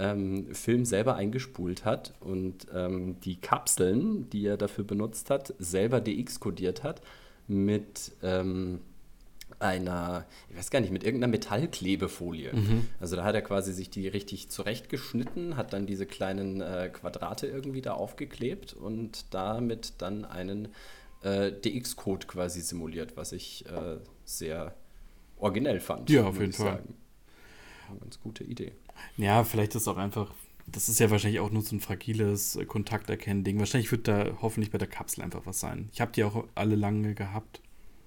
ähm, Film selber eingespult hat und ähm, die Kapseln, die er dafür benutzt hat, selber DX-kodiert hat mit ähm, einer, ich weiß gar nicht, mit irgendeiner Metallklebefolie. Mhm. Also da hat er quasi sich die richtig zurechtgeschnitten, hat dann diese kleinen äh, Quadrate irgendwie da aufgeklebt und damit dann einen äh, DX-Code quasi simuliert, was ich äh, sehr originell fand. Ja, auf jeden Fall. Sagen. Eine ganz gute Idee. Ja, vielleicht ist auch einfach, das ist ja wahrscheinlich auch nur so ein fragiles Kontakterkennen-Ding. Wahrscheinlich wird da hoffentlich bei der Kapsel einfach was sein. Ich habe die auch alle lange gehabt.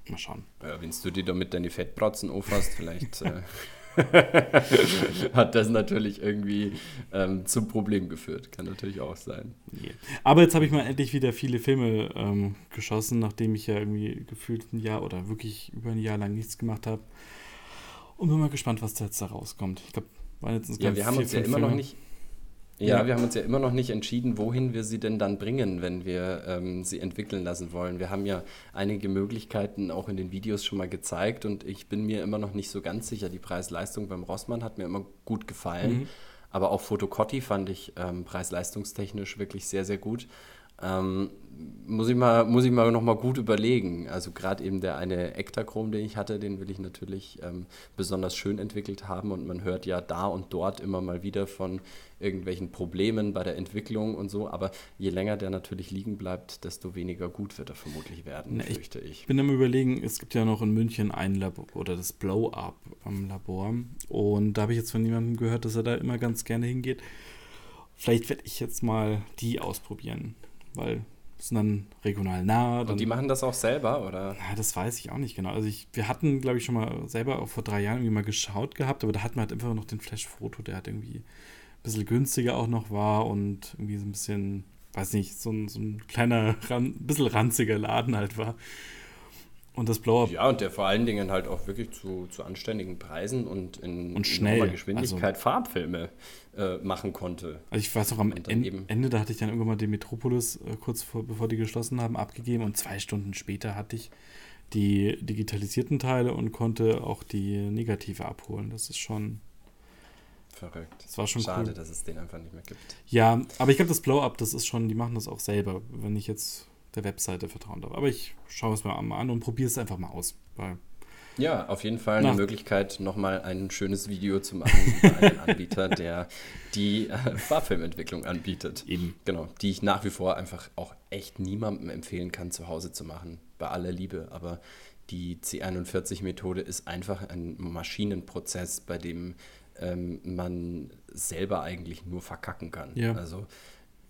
Mal schauen. Ja, wenn du die damit deine Fettbratzen auffasst, vielleicht äh, hat das natürlich irgendwie ähm, zum Problem geführt. Kann natürlich auch sein. Yeah. Aber jetzt habe ich mal endlich wieder viele Filme ähm, geschossen, nachdem ich ja irgendwie gefühlt ein Jahr oder wirklich über ein Jahr lang nichts gemacht habe. Und bin mal gespannt, was da jetzt da rauskommt. Ich glaube, waren jetzt Ja, wir haben uns ja immer Filme. noch nicht. Ja, ja, wir haben uns ja immer noch nicht entschieden, wohin wir sie denn dann bringen, wenn wir ähm, sie entwickeln lassen wollen. Wir haben ja einige Möglichkeiten auch in den Videos schon mal gezeigt und ich bin mir immer noch nicht so ganz sicher. Die Preis-Leistung beim Rossmann hat mir immer gut gefallen, mhm. aber auch Fotocotti fand ich ähm, preis-leistungstechnisch wirklich sehr, sehr gut. Ähm, muss ich mal, muss ich mal nochmal gut überlegen. Also gerade eben der eine Ektachrom, den ich hatte, den will ich natürlich ähm, besonders schön entwickelt haben und man hört ja da und dort immer mal wieder von irgendwelchen Problemen bei der Entwicklung und so, aber je länger der natürlich liegen bleibt, desto weniger gut wird er vermutlich werden, Na, fürchte ich. Ich bin am überlegen, es gibt ja noch in München ein Labor oder das Blow-Up am Labor und da habe ich jetzt von jemandem gehört, dass er da immer ganz gerne hingeht. Vielleicht werde ich jetzt mal die ausprobieren weil sind dann regional nah. Dann, Und die machen das auch selber, oder? Ja, das weiß ich auch nicht genau. Also ich, wir hatten, glaube ich, schon mal selber auch vor drei Jahren irgendwie mal geschaut gehabt, aber da hatten wir halt einfach noch den Flash-Foto, der halt irgendwie ein bisschen günstiger auch noch war und irgendwie so ein bisschen, weiß nicht, so ein, so ein kleiner, ran, bisschen ranziger Laden halt war. Und das Blow-Up. Ja, und der vor allen Dingen halt auch wirklich zu, zu anständigen Preisen und in, und schnell. in Geschwindigkeit also, Farbfilme äh, machen konnte. Also ich weiß auch am en Ende, da hatte ich dann irgendwann mal den Metropolis äh, kurz vor, bevor die geschlossen haben, abgegeben und zwei Stunden später hatte ich die digitalisierten Teile und konnte auch die Negative abholen. Das ist schon. Verrückt. Das war schon Schade, cool. dass es den einfach nicht mehr gibt. Ja, aber ich glaube, das Blow-Up, das ist schon, die machen das auch selber, wenn ich jetzt der Webseite vertrauen darf. Aber ich schaue es mir mal an und probiere es einfach mal aus. Ja, auf jeden Fall eine. Möglichkeit, nochmal ein schönes Video zu machen über einen Anbieter, der die äh, Farbfilmentwicklung anbietet. Eben. Genau, die ich nach wie vor einfach auch echt niemandem empfehlen kann, zu Hause zu machen. Bei aller Liebe. Aber die C41-Methode ist einfach ein Maschinenprozess, bei dem ähm, man selber eigentlich nur verkacken kann. Ja. Also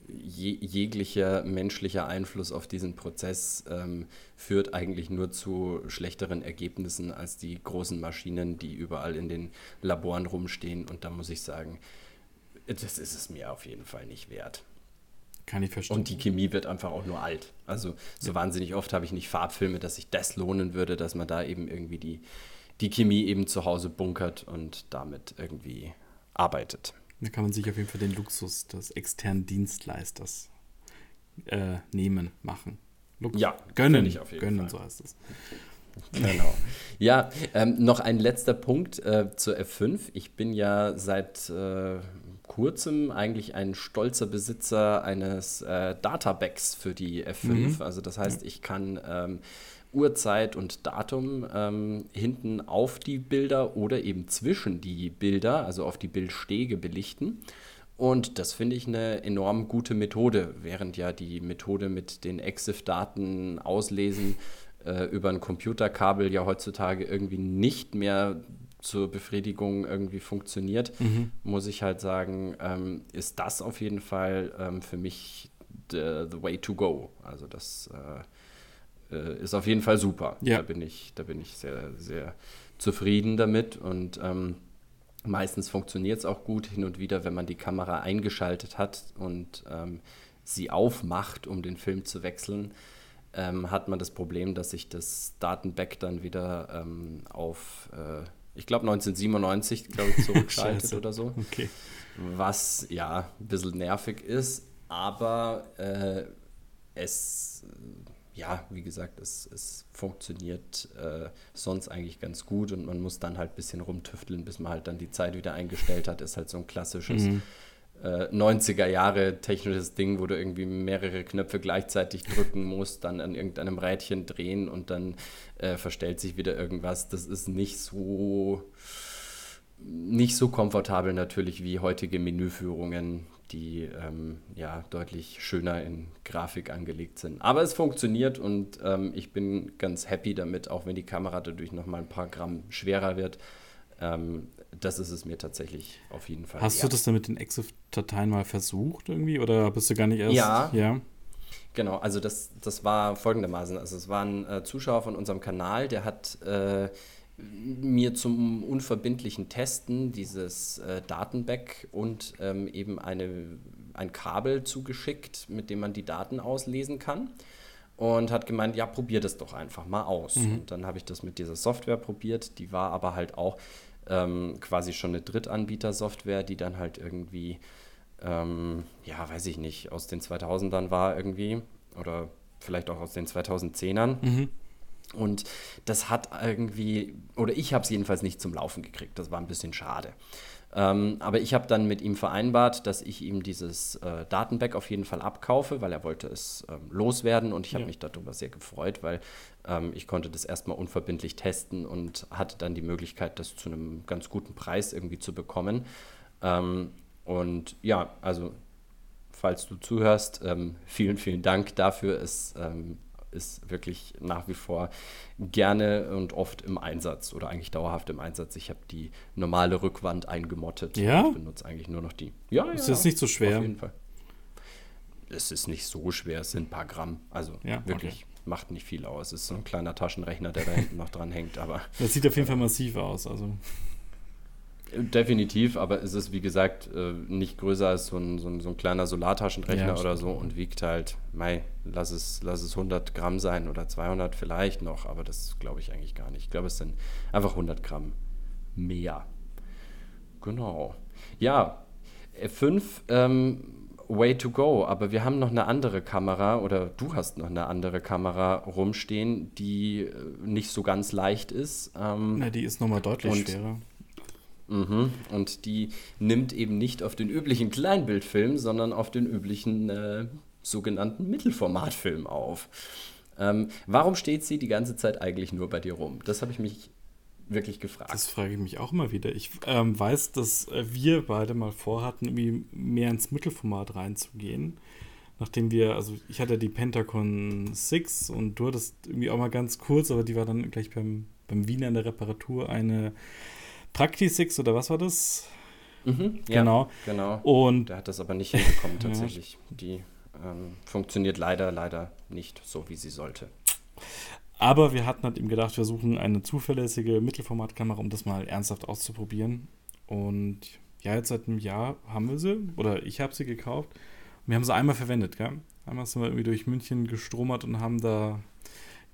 je, jeglicher menschlicher Einfluss auf diesen Prozess ähm, führt eigentlich nur zu schlechteren Ergebnissen als die großen Maschinen, die überall in den Laboren rumstehen. Und da muss ich sagen, das ist es mir auf jeden Fall nicht wert. Kann ich verstehen. Und die Chemie wird einfach auch nur alt. Also so ja. wahnsinnig oft habe ich nicht Farbfilme, dass sich das lohnen würde, dass man da eben irgendwie die, die Chemie eben zu Hause bunkert und damit irgendwie arbeitet. Da kann man sich auf jeden Fall den Luxus des externen Dienstleisters äh, nehmen, machen. Lux ja, gönnen. Ich auf jeden gönnen, Fall. so heißt es. Genau. Ja, ähm, noch ein letzter Punkt äh, zur F5. Ich bin ja seit äh, kurzem eigentlich ein stolzer Besitzer eines äh, Databacks für die F5. Mhm. Also das heißt, ich kann ähm, Uhrzeit und Datum ähm, hinten auf die Bilder oder eben zwischen die Bilder, also auf die Bildstege belichten. Und das finde ich eine enorm gute Methode, während ja die Methode mit den EXIF-Daten auslesen äh, über ein Computerkabel ja heutzutage irgendwie nicht mehr zur Befriedigung irgendwie funktioniert, mhm. muss ich halt sagen, ähm, ist das auf jeden Fall ähm, für mich the, the, way to go. Also das äh, äh, ist auf jeden Fall super. Ja. Da bin ich, da bin ich sehr, sehr zufrieden damit und ähm, meistens funktioniert es auch gut hin und wieder, wenn man die Kamera eingeschaltet hat und ähm, sie aufmacht, um den Film zu wechseln, ähm, hat man das Problem, dass sich das Datenback dann wieder ähm, auf, äh, ich glaube 1997, glaube ich, zurückschaltet oder so. Okay. Was ja ein bisschen nervig ist, aber äh, es ja, wie gesagt, es, es funktioniert äh, sonst eigentlich ganz gut und man muss dann halt ein bisschen rumtüfteln, bis man halt dann die Zeit wieder eingestellt hat. Ist halt so ein klassisches mhm. äh, 90er Jahre technisches Ding, wo du irgendwie mehrere Knöpfe gleichzeitig drücken musst, dann an irgendeinem Rädchen drehen und dann äh, verstellt sich wieder irgendwas. Das ist nicht so nicht so komfortabel natürlich wie heutige Menüführungen, die ähm, ja deutlich schöner in Grafik angelegt sind. Aber es funktioniert und ähm, ich bin ganz happy damit, auch wenn die Kamera dadurch noch mal ein paar Gramm schwerer wird. Ähm, das ist es mir tatsächlich auf jeden Fall. Hast wert. du das dann mit den EXIF-Dateien mal versucht irgendwie oder bist du gar nicht erst? Ja. ja. Genau, also das, das war folgendermaßen. Also es war ein äh, Zuschauer von unserem Kanal, der hat äh, mir zum unverbindlichen Testen dieses äh, Datenback und ähm, eben eine, ein Kabel zugeschickt, mit dem man die Daten auslesen kann. Und hat gemeint, ja, probier das doch einfach mal aus. Mhm. Und dann habe ich das mit dieser Software probiert. Die war aber halt auch ähm, quasi schon eine Drittanbieter-Software, die dann halt irgendwie, ähm, ja, weiß ich nicht, aus den 2000ern war irgendwie oder vielleicht auch aus den 2010ern. Mhm. Und das hat irgendwie, oder ich habe es jedenfalls nicht zum Laufen gekriegt. Das war ein bisschen schade. Ähm, aber ich habe dann mit ihm vereinbart, dass ich ihm dieses äh, Datenback auf jeden Fall abkaufe, weil er wollte es ähm, loswerden und ich habe ja. mich darüber sehr gefreut, weil ähm, ich konnte das erstmal unverbindlich testen und hatte dann die Möglichkeit, das zu einem ganz guten Preis irgendwie zu bekommen. Ähm, und ja, also falls du zuhörst, ähm, vielen, vielen Dank dafür. Es ähm, ist wirklich nach wie vor gerne und oft im Einsatz oder eigentlich dauerhaft im Einsatz. Ich habe die normale Rückwand eingemottet. Ja. Ich benutze eigentlich nur noch die. Ja, ist ja. Ist nicht so schwer? Auf jeden Fall. Es ist nicht so schwer, es sind ein paar Gramm. Also ja, wirklich. Okay. Macht nicht viel aus. Es ist so ein kleiner Taschenrechner, der da hinten noch dran hängt. Aber das sieht auf jeden Fall massiv aus. Also Definitiv, aber es ist wie gesagt äh, nicht größer als so ein, so ein, so ein kleiner Solartaschenrechner ja, oder so und wiegt halt, mei, lass es, lass es 100 Gramm sein oder 200 vielleicht noch, aber das glaube ich eigentlich gar nicht. Ich glaube, es sind einfach 100 Gramm mehr. Genau. Ja, F5, ähm, way to go, aber wir haben noch eine andere Kamera oder du hast noch eine andere Kamera rumstehen, die äh, nicht so ganz leicht ist. Ähm, Na, die ist nochmal deutlich schwerer. Mhm. Und die nimmt eben nicht auf den üblichen Kleinbildfilm, sondern auf den üblichen äh, sogenannten Mittelformatfilm auf. Ähm, warum steht sie die ganze Zeit eigentlich nur bei dir rum? Das habe ich mich wirklich gefragt. Das frage ich mich auch immer wieder. Ich ähm, weiß, dass äh, wir beide mal vorhatten, irgendwie mehr ins Mittelformat reinzugehen. Nachdem wir, also ich hatte die Pentacon 6 und du hattest irgendwie auch mal ganz kurz, aber die war dann gleich beim, beim Wiener in der Reparatur eine Praktisix oder was war das? Mhm, genau. Ja, genau. Und der hat das aber nicht hinbekommen tatsächlich. Ja. Die ähm, funktioniert leider, leider nicht so, wie sie sollte. Aber wir hatten halt eben gedacht, wir suchen eine zuverlässige Mittelformatkamera, um das mal ernsthaft auszuprobieren. Und ja, jetzt seit einem Jahr haben wir sie, oder ich habe sie gekauft. Und wir haben sie einmal verwendet, gell? Einmal sind wir irgendwie durch München gestromert und haben da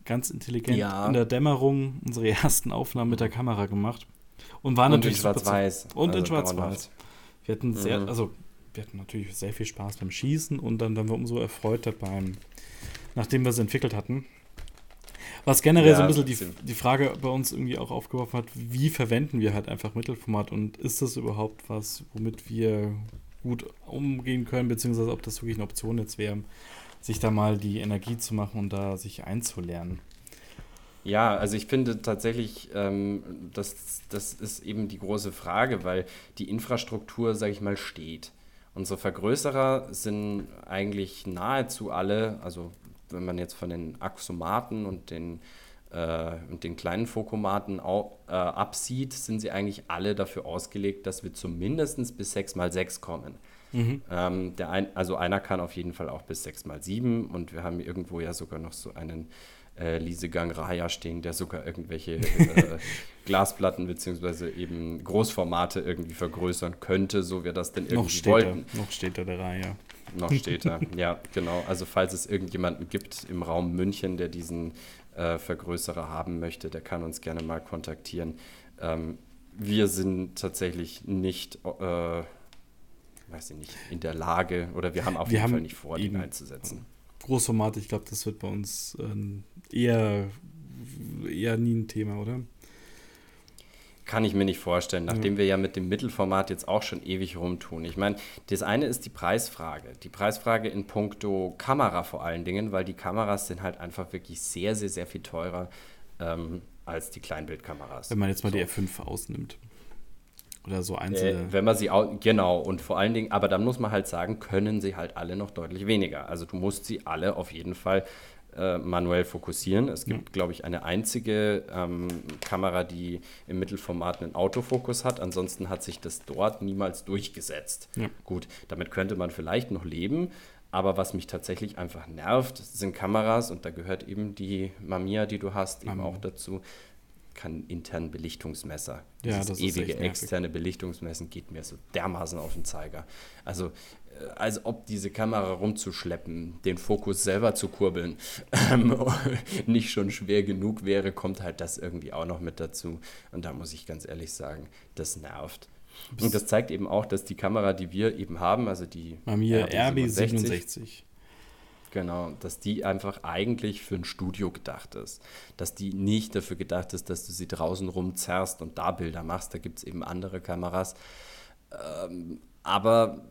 ganz intelligent ja. in der Dämmerung unsere ersten Aufnahmen mit der Kamera gemacht. Und war natürlich in schwarz-weiß. Und also in schwarz-weiß. Wir hatten sehr, mhm. also wir hatten natürlich sehr viel Spaß beim Schießen und dann waren wir umso erfreuter beim, nachdem wir es entwickelt hatten. Was generell ja, so ein bisschen die, die Frage bei uns irgendwie auch aufgeworfen hat, wie verwenden wir halt einfach Mittelformat und ist das überhaupt was, womit wir gut umgehen können, beziehungsweise ob das wirklich eine Option jetzt wäre, sich da mal die Energie zu machen und da sich einzulernen. Ja, also ich finde tatsächlich, ähm, das, das ist eben die große Frage, weil die Infrastruktur, sage ich mal, steht. Unsere Vergrößerer sind eigentlich nahezu alle, also wenn man jetzt von den Axomaten und den, äh, und den kleinen Fokomaten au, äh, absieht, sind sie eigentlich alle dafür ausgelegt, dass wir zumindest bis 6x6 kommen. Mhm. Ähm, der ein, also einer kann auf jeden Fall auch bis 6x7 und wir haben irgendwo ja sogar noch so einen äh, Liesegang Raya stehen, der sogar irgendwelche äh, Glasplatten bzw. eben Großformate irgendwie vergrößern könnte, so wir das denn irgendwie noch steht wollten. Er, noch steht da der Raya. Noch steht er, ja, genau. Also falls es irgendjemanden gibt im Raum München, der diesen äh, Vergrößerer haben möchte, der kann uns gerne mal kontaktieren. Ähm, wir sind tatsächlich nicht, äh, weiß ich nicht, in der Lage oder wir haben auf wir jeden haben Fall nicht vor, ihn einzusetzen. Großformat, ich glaube, das wird bei uns äh, eher, eher nie ein Thema, oder? Kann ich mir nicht vorstellen, nachdem ja. wir ja mit dem Mittelformat jetzt auch schon ewig rumtun. Ich meine, das eine ist die Preisfrage. Die Preisfrage in puncto Kamera vor allen Dingen, weil die Kameras sind halt einfach wirklich sehr, sehr, sehr viel teurer ähm, als die Kleinbildkameras. Wenn man jetzt mal so. die F5 ausnimmt. Oder so einzelne. Äh, wenn man sie auch, genau, und vor allen Dingen, aber dann muss man halt sagen, können sie halt alle noch deutlich weniger. Also du musst sie alle auf jeden Fall äh, manuell fokussieren. Es gibt, ja. glaube ich, eine einzige ähm, Kamera, die im Mittelformat einen Autofokus hat. Ansonsten hat sich das dort niemals durchgesetzt. Ja. Gut, damit könnte man vielleicht noch leben. Aber was mich tatsächlich einfach nervt, sind Kameras und da gehört eben die Mamiya, die du hast, eben auch dazu keinen internen Belichtungsmesser. Ja, Dieses das ewige externe Belichtungsmessen geht mir so dermaßen auf den Zeiger. Also äh, als ob diese Kamera rumzuschleppen, den Fokus selber zu kurbeln, ähm, nicht schon schwer genug wäre, kommt halt das irgendwie auch noch mit dazu. Und da muss ich ganz ehrlich sagen, das nervt. Und das zeigt eben auch, dass die Kamera, die wir eben haben, also die Mamiya RB67, RB67. Genau, dass die einfach eigentlich für ein Studio gedacht ist. Dass die nicht dafür gedacht ist, dass du sie draußen rumzerrst und da Bilder machst. Da gibt es eben andere Kameras. Ähm, aber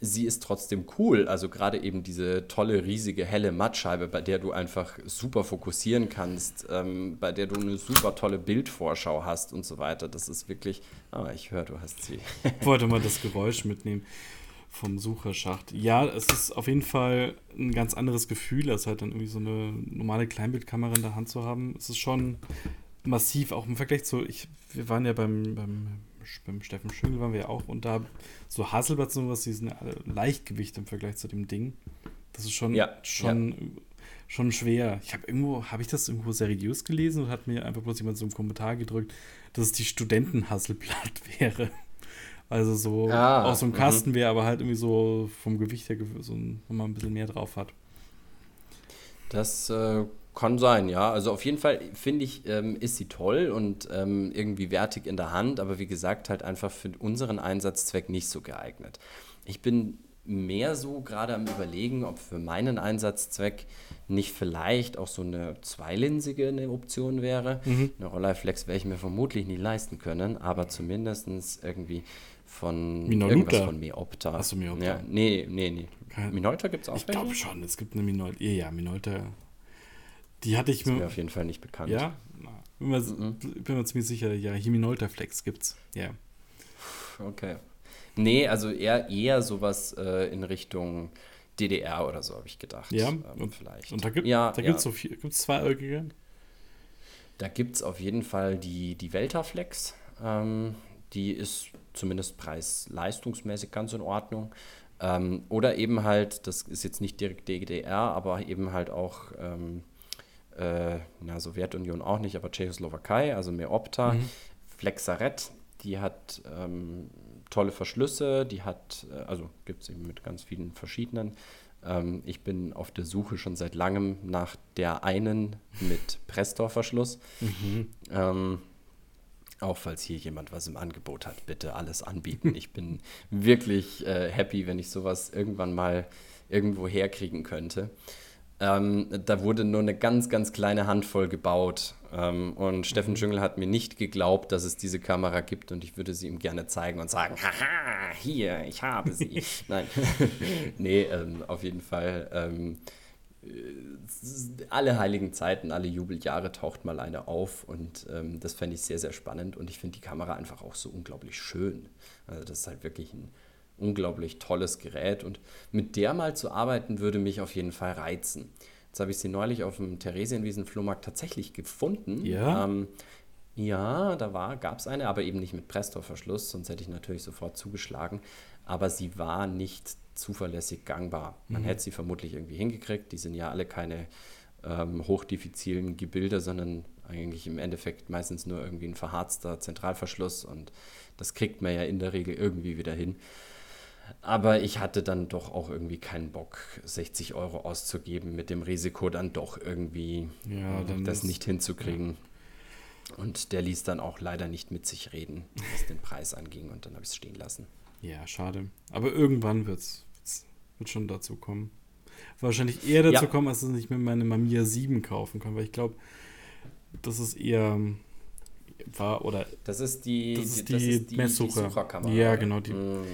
sie ist trotzdem cool. Also gerade eben diese tolle, riesige, helle Mattscheibe, bei der du einfach super fokussieren kannst, ähm, bei der du eine super tolle Bildvorschau hast und so weiter. Das ist wirklich. Ah, ich höre, du hast sie. Ich wollte mal das Geräusch mitnehmen vom Sucherschacht. Ja, es ist auf jeden Fall ein ganz anderes Gefühl, als halt dann irgendwie so eine normale Kleinbildkamera in der Hand zu haben. Es ist schon massiv, auch im Vergleich zu, ich, wir waren ja beim, beim, beim Steffen Schüngel waren wir ja auch und da so Hasselblatt und sowas, die sind ja alle Leichtgewicht im Vergleich zu dem Ding. Das ist schon, Ja, schon, schon schwer. Ich habe irgendwo, habe ich das irgendwo seriös gelesen und hat mir einfach bloß jemand so einen Kommentar gedrückt, dass es die Studenten-Hasselblatt wäre. Also so Ah, auch so ein mhm. Kasten wäre, aber halt irgendwie so vom Gewicht her, so man ein bisschen mehr drauf hat. Das äh, kann sein, ja. Also auf jeden Fall finde ich, ähm, ist sie toll und ähm, irgendwie wertig in der Hand, aber wie gesagt, halt einfach für unseren Einsatzzweck nicht so geeignet. Ich bin mehr so gerade am Überlegen, ob für meinen Einsatzzweck nicht vielleicht auch so eine zweilinsige eine Option wäre. Eine Rolleiflex werde ich mir vermutlich nie leisten können, aber zumindest irgendwie von Minolta. irgendwas von Meopta. Ach so, Meopta. Ja, nee, nee, nee. Kein- Minolta gibt es auch Ich glaube schon, es gibt eine Minolta. Ja, Minolta. Die hatte ich Ist mir mir. auf jeden Fall nicht bekannt. Ja, bin mir, Mhm. bin mir ziemlich sicher, ja, hier Minolta Flex gibt's. Ja. Okay. Nee, also eher, eher sowas äh, in Richtung DDR oder so, habe ich gedacht. Ja, ähm, und, vielleicht. und da gibt es ja, da ja. gibt's so viel, gibt's zweieugige? Da gibt es auf jeden Fall die, die Veltaflex. Ähm, die ist zumindest preis-leistungsmäßig ganz in Ordnung. Ähm, oder eben halt, das ist jetzt nicht direkt DDR, aber eben halt auch, ähm, äh, na, Sowjetunion auch nicht, aber Tschechoslowakei, also Meopta. Mhm. Flexaret, die hat ähm, tolle Verschlüsse, die hat, äh, also gibt es eben mit ganz vielen verschiedenen. Ähm, ich bin auf der Suche schon seit langem nach der einen mit Presstor-Verschluss. Ähm, auch falls hier jemand was im Angebot hat, bitte alles anbieten. Ich bin wirklich äh, happy, wenn ich sowas irgendwann mal irgendwo herkriegen könnte. Ähm, da wurde nur eine ganz, ganz kleine Handvoll gebaut. Ähm, und Steffen Schüngel hat mir nicht geglaubt, dass es diese Kamera gibt und ich würde sie ihm gerne zeigen und sagen, haha, hier, ich habe sie. Nein, nee, ähm, auf jeden Fall. Alle heiligen Zeiten, alle Jubeljahre taucht mal eine auf und ähm, das fände ich sehr, sehr spannend und ich finde die Kamera einfach auch so unglaublich schön. Also das ist halt wirklich ein unglaublich tolles Gerät und mit der mal zu arbeiten würde mich auf jeden Fall reizen. Jetzt habe ich sie neulich auf dem Theresienwiesen-Flohmarkt tatsächlich gefunden. Ja? Ähm, ja, da gab es eine, aber eben nicht mit Presstorverschluss, sonst hätte ich natürlich sofort zugeschlagen. Aber sie war nicht zuverlässig gangbar. Man hätte sie vermutlich irgendwie hingekriegt. Die sind ja alle keine ähm, hochdiffizilen Gebilde, sondern eigentlich im Endeffekt meistens nur irgendwie ein verharzter Zentralverschluss und das kriegt man ja in der Regel irgendwie wieder hin. Aber ich hatte dann doch auch irgendwie keinen Bock, 60 Euro auszugeben, mit dem Risiko dann doch irgendwie Ja, dann das ist- nicht hinzukriegen. Und der ließ dann auch leider nicht mit sich reden, was den Preis anging. Und dann habe ich es stehen lassen. Ja, schade. Aber irgendwann wird's, wird's wird schon dazu kommen. Wahrscheinlich eher dazu Ja. kommen, als dass ich mir meine Mamiya 7 kaufen kann, weil ich glaube, das ist eher war oder Das ist die, Das ist das die ist die. Sucherkamera. Ja, genau, die- Mm.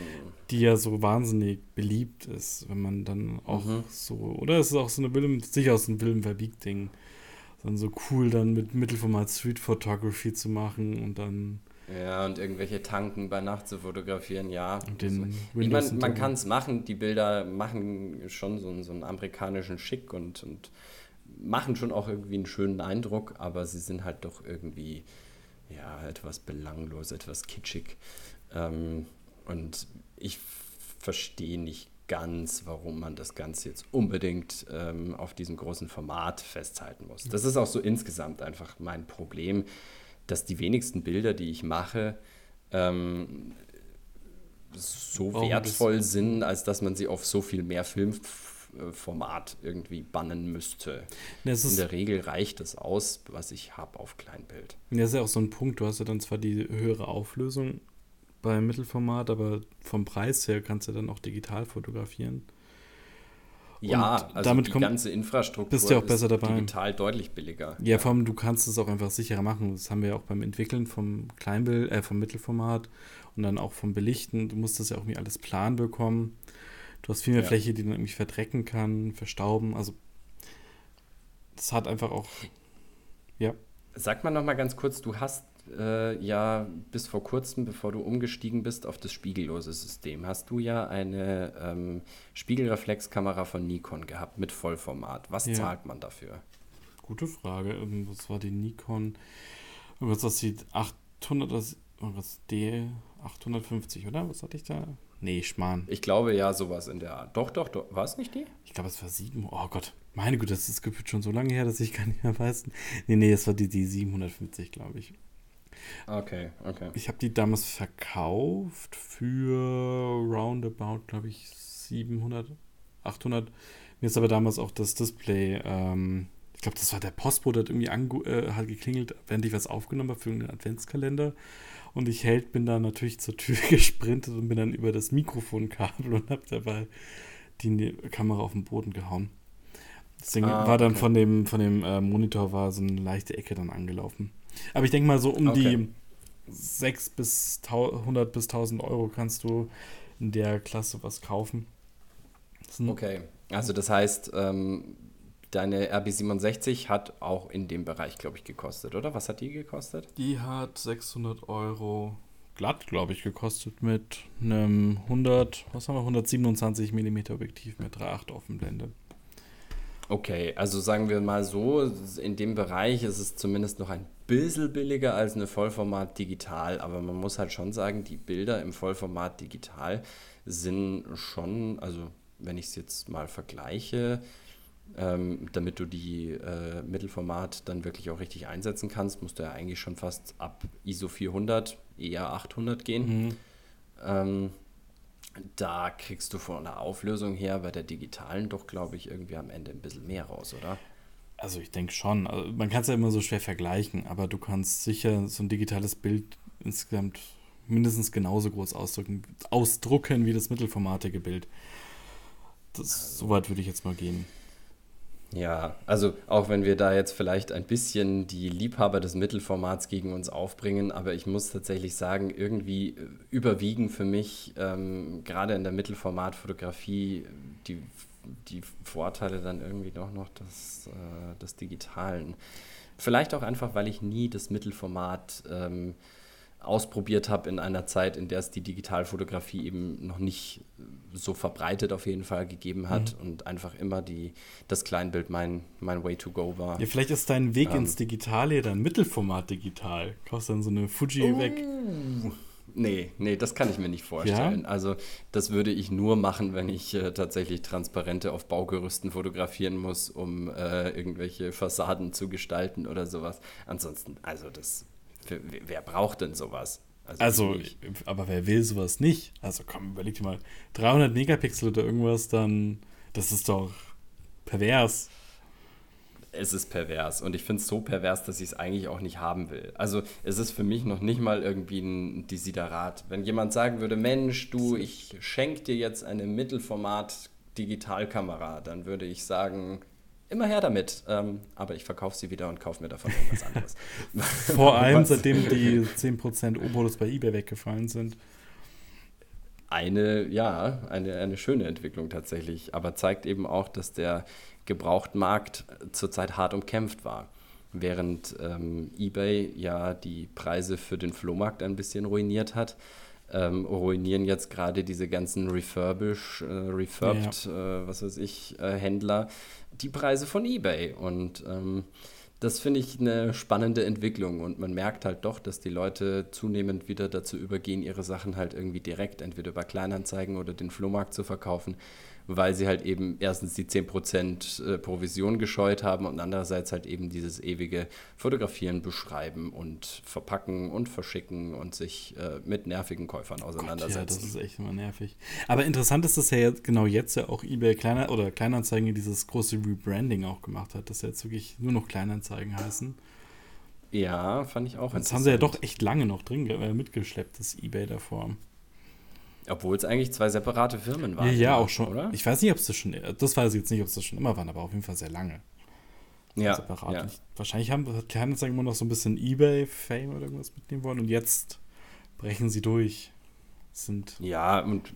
die ja so wahnsinnig beliebt ist, wenn man dann auch Mhm. so, oder es ist auch so eine Willem, sicher aus ein Willem Verbeek-Ding, dann so cool dann mit Mittelformat Street Photography zu machen und dann Ja, und irgendwelche Tanken bei Nacht zu fotografieren, ja. und den ich Windows meine, man kann es machen, die Bilder machen schon so, einen- so einen amerikanischen Schick und, und machen schon auch irgendwie einen schönen Eindruck, aber sie sind halt doch irgendwie ja, etwas belanglos, etwas kitschig. Ähm, und ich verstehe nicht ganz, warum man das Ganze jetzt unbedingt ähm, auf diesem großen Format festhalten muss. Das ist auch so insgesamt einfach mein Problem. dass die wenigsten Bilder, die ich mache, ähm, so Brauchen wertvoll sind, als dass man sie auf so viel mehr Filmformat irgendwie bannen müsste. In der Regel reicht es aus, was ich habe auf Kleinbild. ja, ist ja auch so ein Punkt. Du hast ja dann zwar die höhere Auflösung beim Mittelformat, aber vom Preis her kannst du dann auch digital fotografieren. Ja, Und also damit die kommt- ganze Infrastruktur bist du ja auch ist besser dabei. digital deutlich billiger. Ja, vor allem, du kannst es auch einfach sicherer machen. Das haben wir ja auch beim Entwickeln vom Kleinbild, äh, vom Mittelformat und dann auch vom Belichten. Du musst das ja auch irgendwie alles plan bekommen. Du hast viel mehr Ja. Fläche, die dann irgendwie verdrecken kann, verstauben. Also, das hat einfach auch, ja. Sag mal noch mal ganz kurz, du hast äh, ja bis vor kurzem, bevor du umgestiegen bist auf das spiegellose System, hast du ja eine ähm, Spiegelreflexkamera von Nikon gehabt mit Vollformat. Was Ja. zahlt man dafür? Gute Frage. Ähm, Was war die Nikon? Irgendwas, was sieht 800, das, irgendwas D 850, oder? Was hatte ich da? Nee, Schmarrn. Ich glaube ja, sowas in der Art. Doch, doch, doch. War es nicht die? Ich glaube, es war 7. Oh Gott. Meine Güte, das ist gefühlt schon so lange her, dass ich gar nicht mehr weiß. Nee, nee, es war die, die 750, glaube ich. Okay, okay. Ich habe die damals verkauft für roundabout, glaube ich, 700, 800. Mir ist aber damals auch das Display, ähm, ich glaube, das war der Postbote, hat irgendwie äh, hat geklingelt, während ich was aufgenommen habe für irgendeinen Adventskalender. Und ich hält, bin da natürlich zur Tür gesprintet und bin dann über das Mikrofonkabel und habe dabei die Ne- Kamera auf den Boden gehauen. Deswegen Ah, war dann okay. von dem, von dem äh, Monitor war so eine leichte Ecke dann angelaufen. Aber ich denke mal, so um Okay. die 6 bis 100 bis 1000 Euro kannst du in der Klasse was kaufen. Okay. Also das heißt, ähm, deine RB67 hat auch in dem Bereich, glaube ich, gekostet, oder? Was hat die gekostet? Die hat 600 Euro glatt, glaube ich, gekostet mit einem 100, was haben wir, 127 mm Objektiv mit 3,8 Offenblende. Okay, also sagen wir mal so, in dem Bereich ist es zumindest noch ein bisschen billiger als eine Vollformat digital, aber man muss halt schon sagen, die Bilder im Vollformat digital sind schon, also wenn ich es jetzt mal vergleiche, ähm, damit du die äh, Mittelformat dann wirklich auch richtig einsetzen kannst, musst du ja eigentlich schon fast ab ISO 400, eher 800 gehen. Mhm. Ähm, da kriegst du von der Auflösung her bei der digitalen doch, glaube ich, irgendwie am Ende ein bisschen mehr raus, oder? Also ich denke schon. Also man kann es ja immer so schwer vergleichen, aber du kannst sicher so ein digitales Bild insgesamt mindestens genauso groß ausdrücken, ausdrucken wie das mittelformatige Bild. Das, so weit würde ich jetzt mal gehen. Ja, also auch wenn wir da jetzt vielleicht ein bisschen die Liebhaber des Mittelformats gegen uns aufbringen, aber ich muss tatsächlich sagen, irgendwie äh, überwiegen für mich ähm, gerade in der Mittelformatfotografie die, die Vorteile dann irgendwie doch noch des, äh, des Digitalen. Vielleicht auch einfach, weil ich nie das Mittelformat ähm, ausprobiert habe in einer Zeit, in der es die Digitalfotografie eben noch nicht so verbreitet auf jeden Fall gegeben hat und einfach immer die, das Kleinbild mein, mein Way to go war. Ja, vielleicht ist dein Weg Ähm. ins Digitale dann Mittelformat digital. Kaufst dann so eine Fuji weg. Nee, nee, das kann ich mir nicht vorstellen. Also das würde ich nur machen, wenn ich äh, tatsächlich Transparente auf Baugerüsten fotografieren muss, um äh, irgendwelche Fassaden zu gestalten oder sowas. Ansonsten, also das, wer, wer braucht denn sowas? Also, nicht. aber wer will sowas nicht? Also komm, überleg dir mal. 300 Megapixel oder irgendwas, dann, das ist doch pervers. Es ist pervers und ich finde es so pervers, dass ich es eigentlich auch nicht haben will. Also es ist für mich noch nicht mal irgendwie ein Desiderat. Wenn jemand sagen würde, Mensch, du, ich schenke dir jetzt eine Mittelformat-Digitalkamera, dann würde ich sagen, immer her damit. Ähm, aber ich verkaufe sie wieder und kaufe mir davon irgendwas anderes. Vor allem, seitdem die 10% Obolus bei eBay weggefallen sind. Eine, ja, eine, eine schöne Entwicklung tatsächlich, aber zeigt eben auch, dass der Gebrauchtmarkt zurzeit hart umkämpft war. Während ähm, eBay ja die Preise für den Flohmarkt ein bisschen ruiniert hat, ähm, ruinieren jetzt gerade diese ganzen Refurbish, äh, Refurbed, äh, was weiß ich, äh, Händler die Preise von eBay. Und ähm, das finde ich eine spannende Entwicklung und man merkt halt doch, dass die Leute zunehmend wieder dazu übergehen, ihre Sachen halt irgendwie direkt entweder über Kleinanzeigen oder den Flohmarkt zu verkaufen. Weil sie halt eben erstens die 10% äh, Provision gescheut haben und andererseits halt eben dieses ewige Fotografieren, Beschreiben und Verpacken und Verschicken und sich äh, mit nervigen Käufern auseinandersetzen. Gott, ja, das ist echt immer nervig. Aber interessant ist, dass ja jetzt, genau jetzt ja auch eBay Kleiner oder Kleinanzeigen dieses große Rebranding auch gemacht hat, dass jetzt wirklich nur noch Kleinanzeigen heißen. Ja, fand ich auch. Das haben sie ja doch echt lange noch drin äh, mitgeschleppt, das eBay davor. Obwohl es eigentlich zwei separate Firmen waren. Ja, ja auch schon. Oder? Ich weiß nicht, ob es das schon, das weiß ich jetzt nicht, ob es das schon immer waren, aber auf jeden Fall sehr lange. Ja. Separat. ja. Ich, wahrscheinlich haben Kleinanzeigen immer noch so ein bisschen Ebay-Fame oder irgendwas mitnehmen wollen und jetzt brechen sie durch. Sind ja, und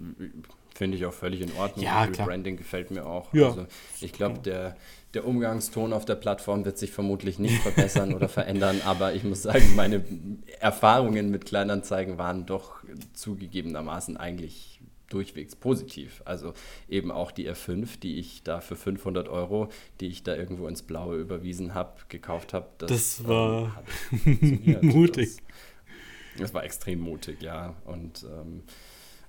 finde ich auch völlig in Ordnung. Ja, klar. Branding gefällt mir auch. Ja. Also ich glaube, der, der Umgangston auf der Plattform wird sich vermutlich nicht verbessern oder verändern, aber ich muss sagen, meine Erfahrungen mit Kleinanzeigen waren doch zugegebenermaßen eigentlich durchwegs positiv. Also eben auch die R5, die ich da für 500 Euro, die ich da irgendwo ins Blaue überwiesen habe, gekauft habe. Das, das, war ähm, mutig. Das, das, war extrem mutig, ja. Und ähm,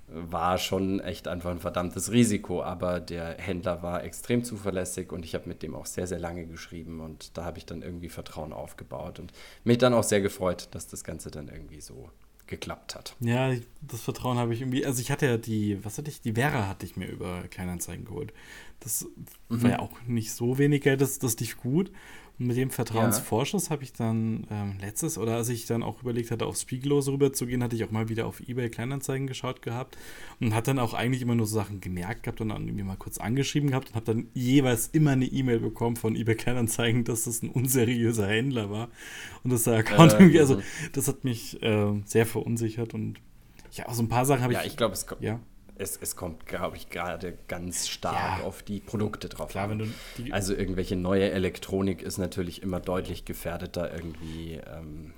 war schon echt einfach ein verdammtes Risiko, aber der Händler war extrem zuverlässig und ich habe mit dem auch sehr, sehr lange geschrieben und da habe ich dann irgendwie Vertrauen aufgebaut und mich dann auch sehr gefreut, dass das Ganze dann irgendwie so geklappt hat. Ja, das Vertrauen habe ich irgendwie, also ich hatte ja die, was hatte ich, die Vera hatte ich mir über Kleinanzeigen geholt. Das mhm. war ja auch nicht so wenig Geld, das, das lief gut mit dem Vertrauensvorschuss ja. habe ich dann ähm, letztes, oder als ich dann auch überlegt hatte, aufs Spiegellose rüberzugehen, hatte ich auch mal wieder auf Ebay Kleinanzeigen geschaut gehabt und hat dann auch eigentlich immer nur so Sachen gemerkt gehabt und dann irgendwie mal kurz angeschrieben gehabt und habe dann jeweils immer eine E-Mail bekommen von Ebay Kleinanzeigen, dass das ein unseriöser Händler war und dass der Account äh, irgendwie, also das hat mich äh, sehr verunsichert und ja, so ein paar Sachen habe ich. Ja, ich glaube, es kommt. Ja es, es kommt, glaube ich, gerade ganz stark ja, auf die Produkte drauf klar, an. also irgendwelche neue Elektronik ist natürlich immer deutlich gefährdeter, irgendwie ähm,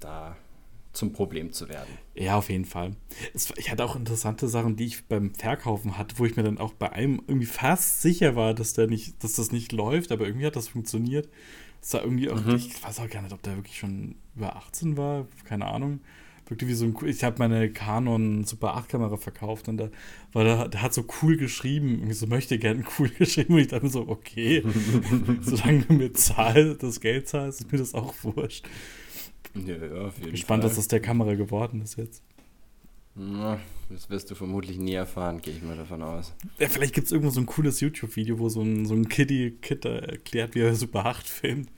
da zum Problem zu werden. Ja, auf jeden Fall. Es, ich hatte auch interessante Sachen, die ich beim Verkaufen hatte, wo ich mir dann auch bei einem irgendwie fast sicher war, dass der nicht, dass das nicht läuft, aber irgendwie hat das funktioniert. Es war irgendwie auch, mhm. ich weiß auch gar nicht, ob der wirklich schon über 18 war, keine Ahnung wirkte wie so ein. Ich habe meine Canon Super 8 Kamera verkauft und da war der, der hat so cool geschrieben, irgendwie so möchte gerne cool geschrieben und ich dachte mir so, okay, solange du mir zahl, das Geld zahlst, ist mir das auch wurscht. Ja, ja, auf jeden Gespannt, Fall. was aus der Kamera geworden ist jetzt. Na, das wirst du vermutlich nie erfahren, gehe ich mal davon aus. Ja, vielleicht gibt es irgendwo so ein cooles YouTube-Video, wo so ein, so ein Kiddie-Kid erklärt, wie er Super 8 filmt.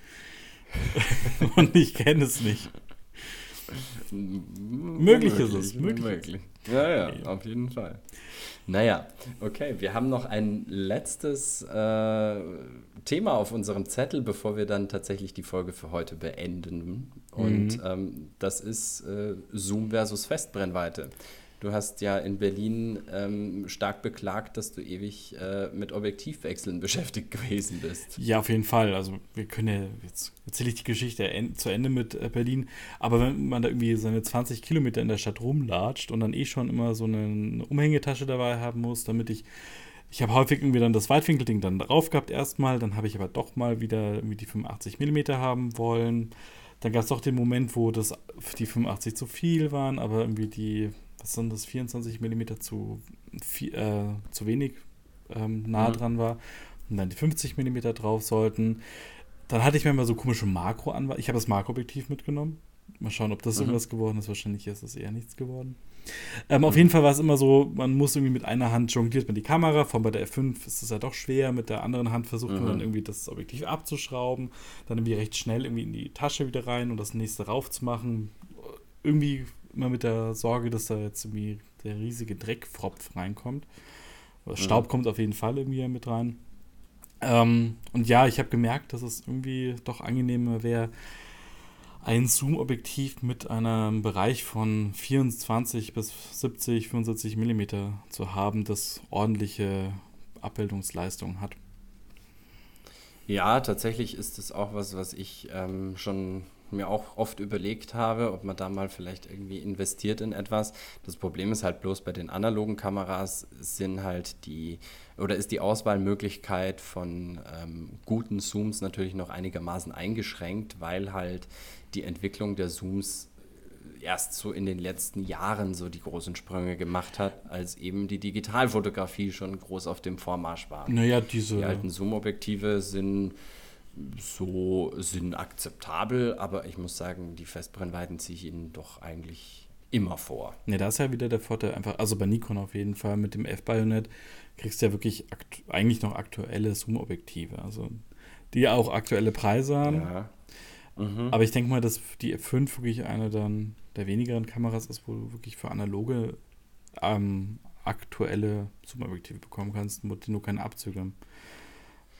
und ich kenne es nicht. Möglich ist es. Möglich. möglich. Ja, ja, auf jeden Fall. Naja, okay, wir haben noch ein letztes äh, Thema auf unserem Zettel, bevor wir dann tatsächlich die Folge für heute beenden. Und mhm. ähm, das ist äh, Zoom versus Festbrennweite. Du hast ja in Berlin ähm, stark beklagt, dass du ewig äh, mit Objektivwechseln beschäftigt gewesen bist. Ja, auf jeden Fall. Also wir können ja, jetzt erzähle ich die Geschichte zu Ende mit äh, Berlin, aber wenn man da irgendwie seine 20 Kilometer in der Stadt rumlatscht und dann eh schon immer so eine Umhängetasche dabei haben muss, damit ich ich habe häufig irgendwie dann das Weitwinkelding dann drauf gehabt erstmal, dann habe ich aber doch mal wieder irgendwie die 85 mm haben wollen. Dann gab es doch den Moment, wo das die 85 zu viel waren, aber irgendwie die was sind das, 24 mm zu, äh, zu wenig ähm, nah mhm. dran war und dann die 50 mm drauf sollten. Dann hatte ich mir mal so komische Makro an. Ich habe das Makroobjektiv mitgenommen. Mal schauen, ob das mhm. irgendwas geworden ist. Wahrscheinlich ist es eher nichts geworden. Ähm, mhm. Auf jeden Fall war es immer so, man muss irgendwie mit einer Hand jongliert man die Kamera. Von bei der F5 ist es ja doch schwer. Mit der anderen Hand versucht man dann mhm. irgendwie das Objektiv abzuschrauben. Dann irgendwie recht schnell irgendwie in die Tasche wieder rein und das nächste raufzumachen. Irgendwie immer mit der Sorge, dass da jetzt irgendwie der riesige Dreckfropf reinkommt. Staub mhm. kommt auf jeden Fall irgendwie mit rein. Ähm, und ja, ich habe gemerkt, dass es irgendwie doch angenehmer wäre, ein Zoom-Objektiv mit einem Bereich von 24 bis 70, 75 Millimeter zu haben, das ordentliche Abbildungsleistung hat. Ja, tatsächlich ist es auch was, was ich ähm, schon mir auch oft überlegt habe, ob man da mal vielleicht irgendwie investiert in etwas. Das Problem ist halt bloß bei den analogen Kameras sind halt die oder ist die Auswahlmöglichkeit von ähm, guten Zooms natürlich noch einigermaßen eingeschränkt, weil halt die Entwicklung der Zooms erst so in den letzten Jahren so die großen Sprünge gemacht hat, als eben die Digitalfotografie schon groß auf dem Vormarsch war. Naja, diese. Die alten Zoom-Objektive sind so sind akzeptabel, aber ich muss sagen, die Festbrennweiten ziehe ich ihnen doch eigentlich immer vor. Ne, da ist ja wieder der Vorteil einfach, also bei Nikon auf jeden Fall mit dem F-Bayonet kriegst du ja wirklich eigentlich noch aktuelle Zoom-Objektive, also die auch aktuelle Preise haben. Ja. Mhm. Aber ich denke mal, dass die F5 wirklich eine dann der wenigeren Kameras ist, wo du wirklich für analoge ähm, aktuelle Zoom-Objektive bekommen kannst, denen du keine Abzüge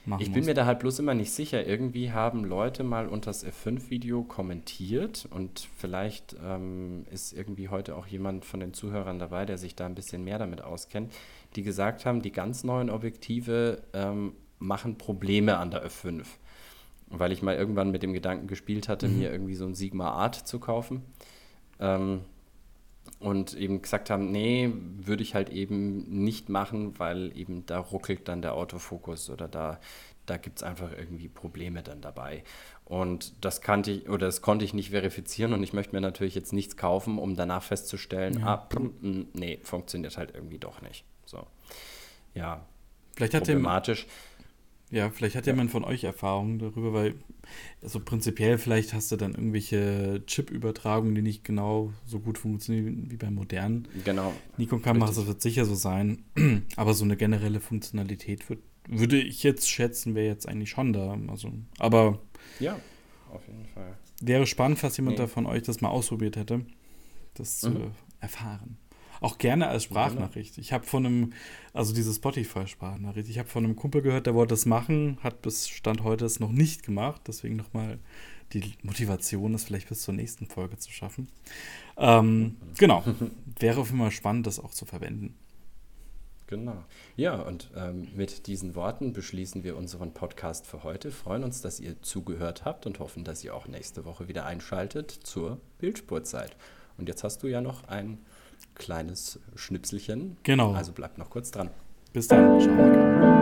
machen Ich bin musst. mir da halt bloß immer nicht sicher. Irgendwie haben Leute mal unter das F5-Video kommentiert und vielleicht ähm, ist irgendwie heute auch jemand von den Zuhörern dabei, der sich da ein bisschen mehr damit auskennt, die gesagt haben, die ganz neuen Objektive ähm, machen Probleme an der F5. Weil ich mal irgendwann mit dem Gedanken gespielt hatte, Mhm. mir irgendwie so ein Sigma Art zu kaufen. Ähm, und eben gesagt haben, nee, würde ich halt eben nicht machen, weil eben da ruckelt dann der Autofokus oder da, da gibt es einfach irgendwie Probleme dann dabei. Und das kannte ich oder das konnte ich nicht verifizieren und ich möchte mir natürlich jetzt nichts kaufen, um danach festzustellen, Ja. ah, nee, funktioniert halt irgendwie doch nicht. So. Ja, Vielleicht hat, problematisch. Ja, vielleicht hat Ja. jemand von euch Erfahrungen darüber, weil also prinzipiell vielleicht hast du dann irgendwelche Chip-Übertragungen, die nicht genau so gut funktionieren wie bei modernen Genau. Nikon-Kameras. Das wird sicher so sein. Aber so eine generelle Funktionalität wird, würde ich jetzt schätzen, wäre jetzt eigentlich schon da. Also, aber Ja, auf jeden Fall. wäre spannend, falls jemand Nee. da von euch das mal ausprobiert hätte, das zu Mhm. erfahren. Auch gerne als Sprachnachricht. Ich habe von einem, also diese Spotify-Sprachnachricht, ich habe von einem Kumpel gehört, der wollte das machen, hat bis Stand heute es noch nicht gemacht. Deswegen nochmal die Motivation, das vielleicht bis zur nächsten Folge zu schaffen. Ähm, genau. Wäre auf jeden Fall spannend, das auch zu verwenden. Genau. Ja, und ähm, mit diesen Worten beschließen wir unseren Podcast für heute. Freuen uns, dass ihr zugehört habt und hoffen, dass ihr auch nächste Woche wieder einschaltet zur Bildspurzeit. Und jetzt hast du ja noch ein kleines Schnipselchen. Genau. Also bleibt noch kurz dran. Bis dann. Ciao.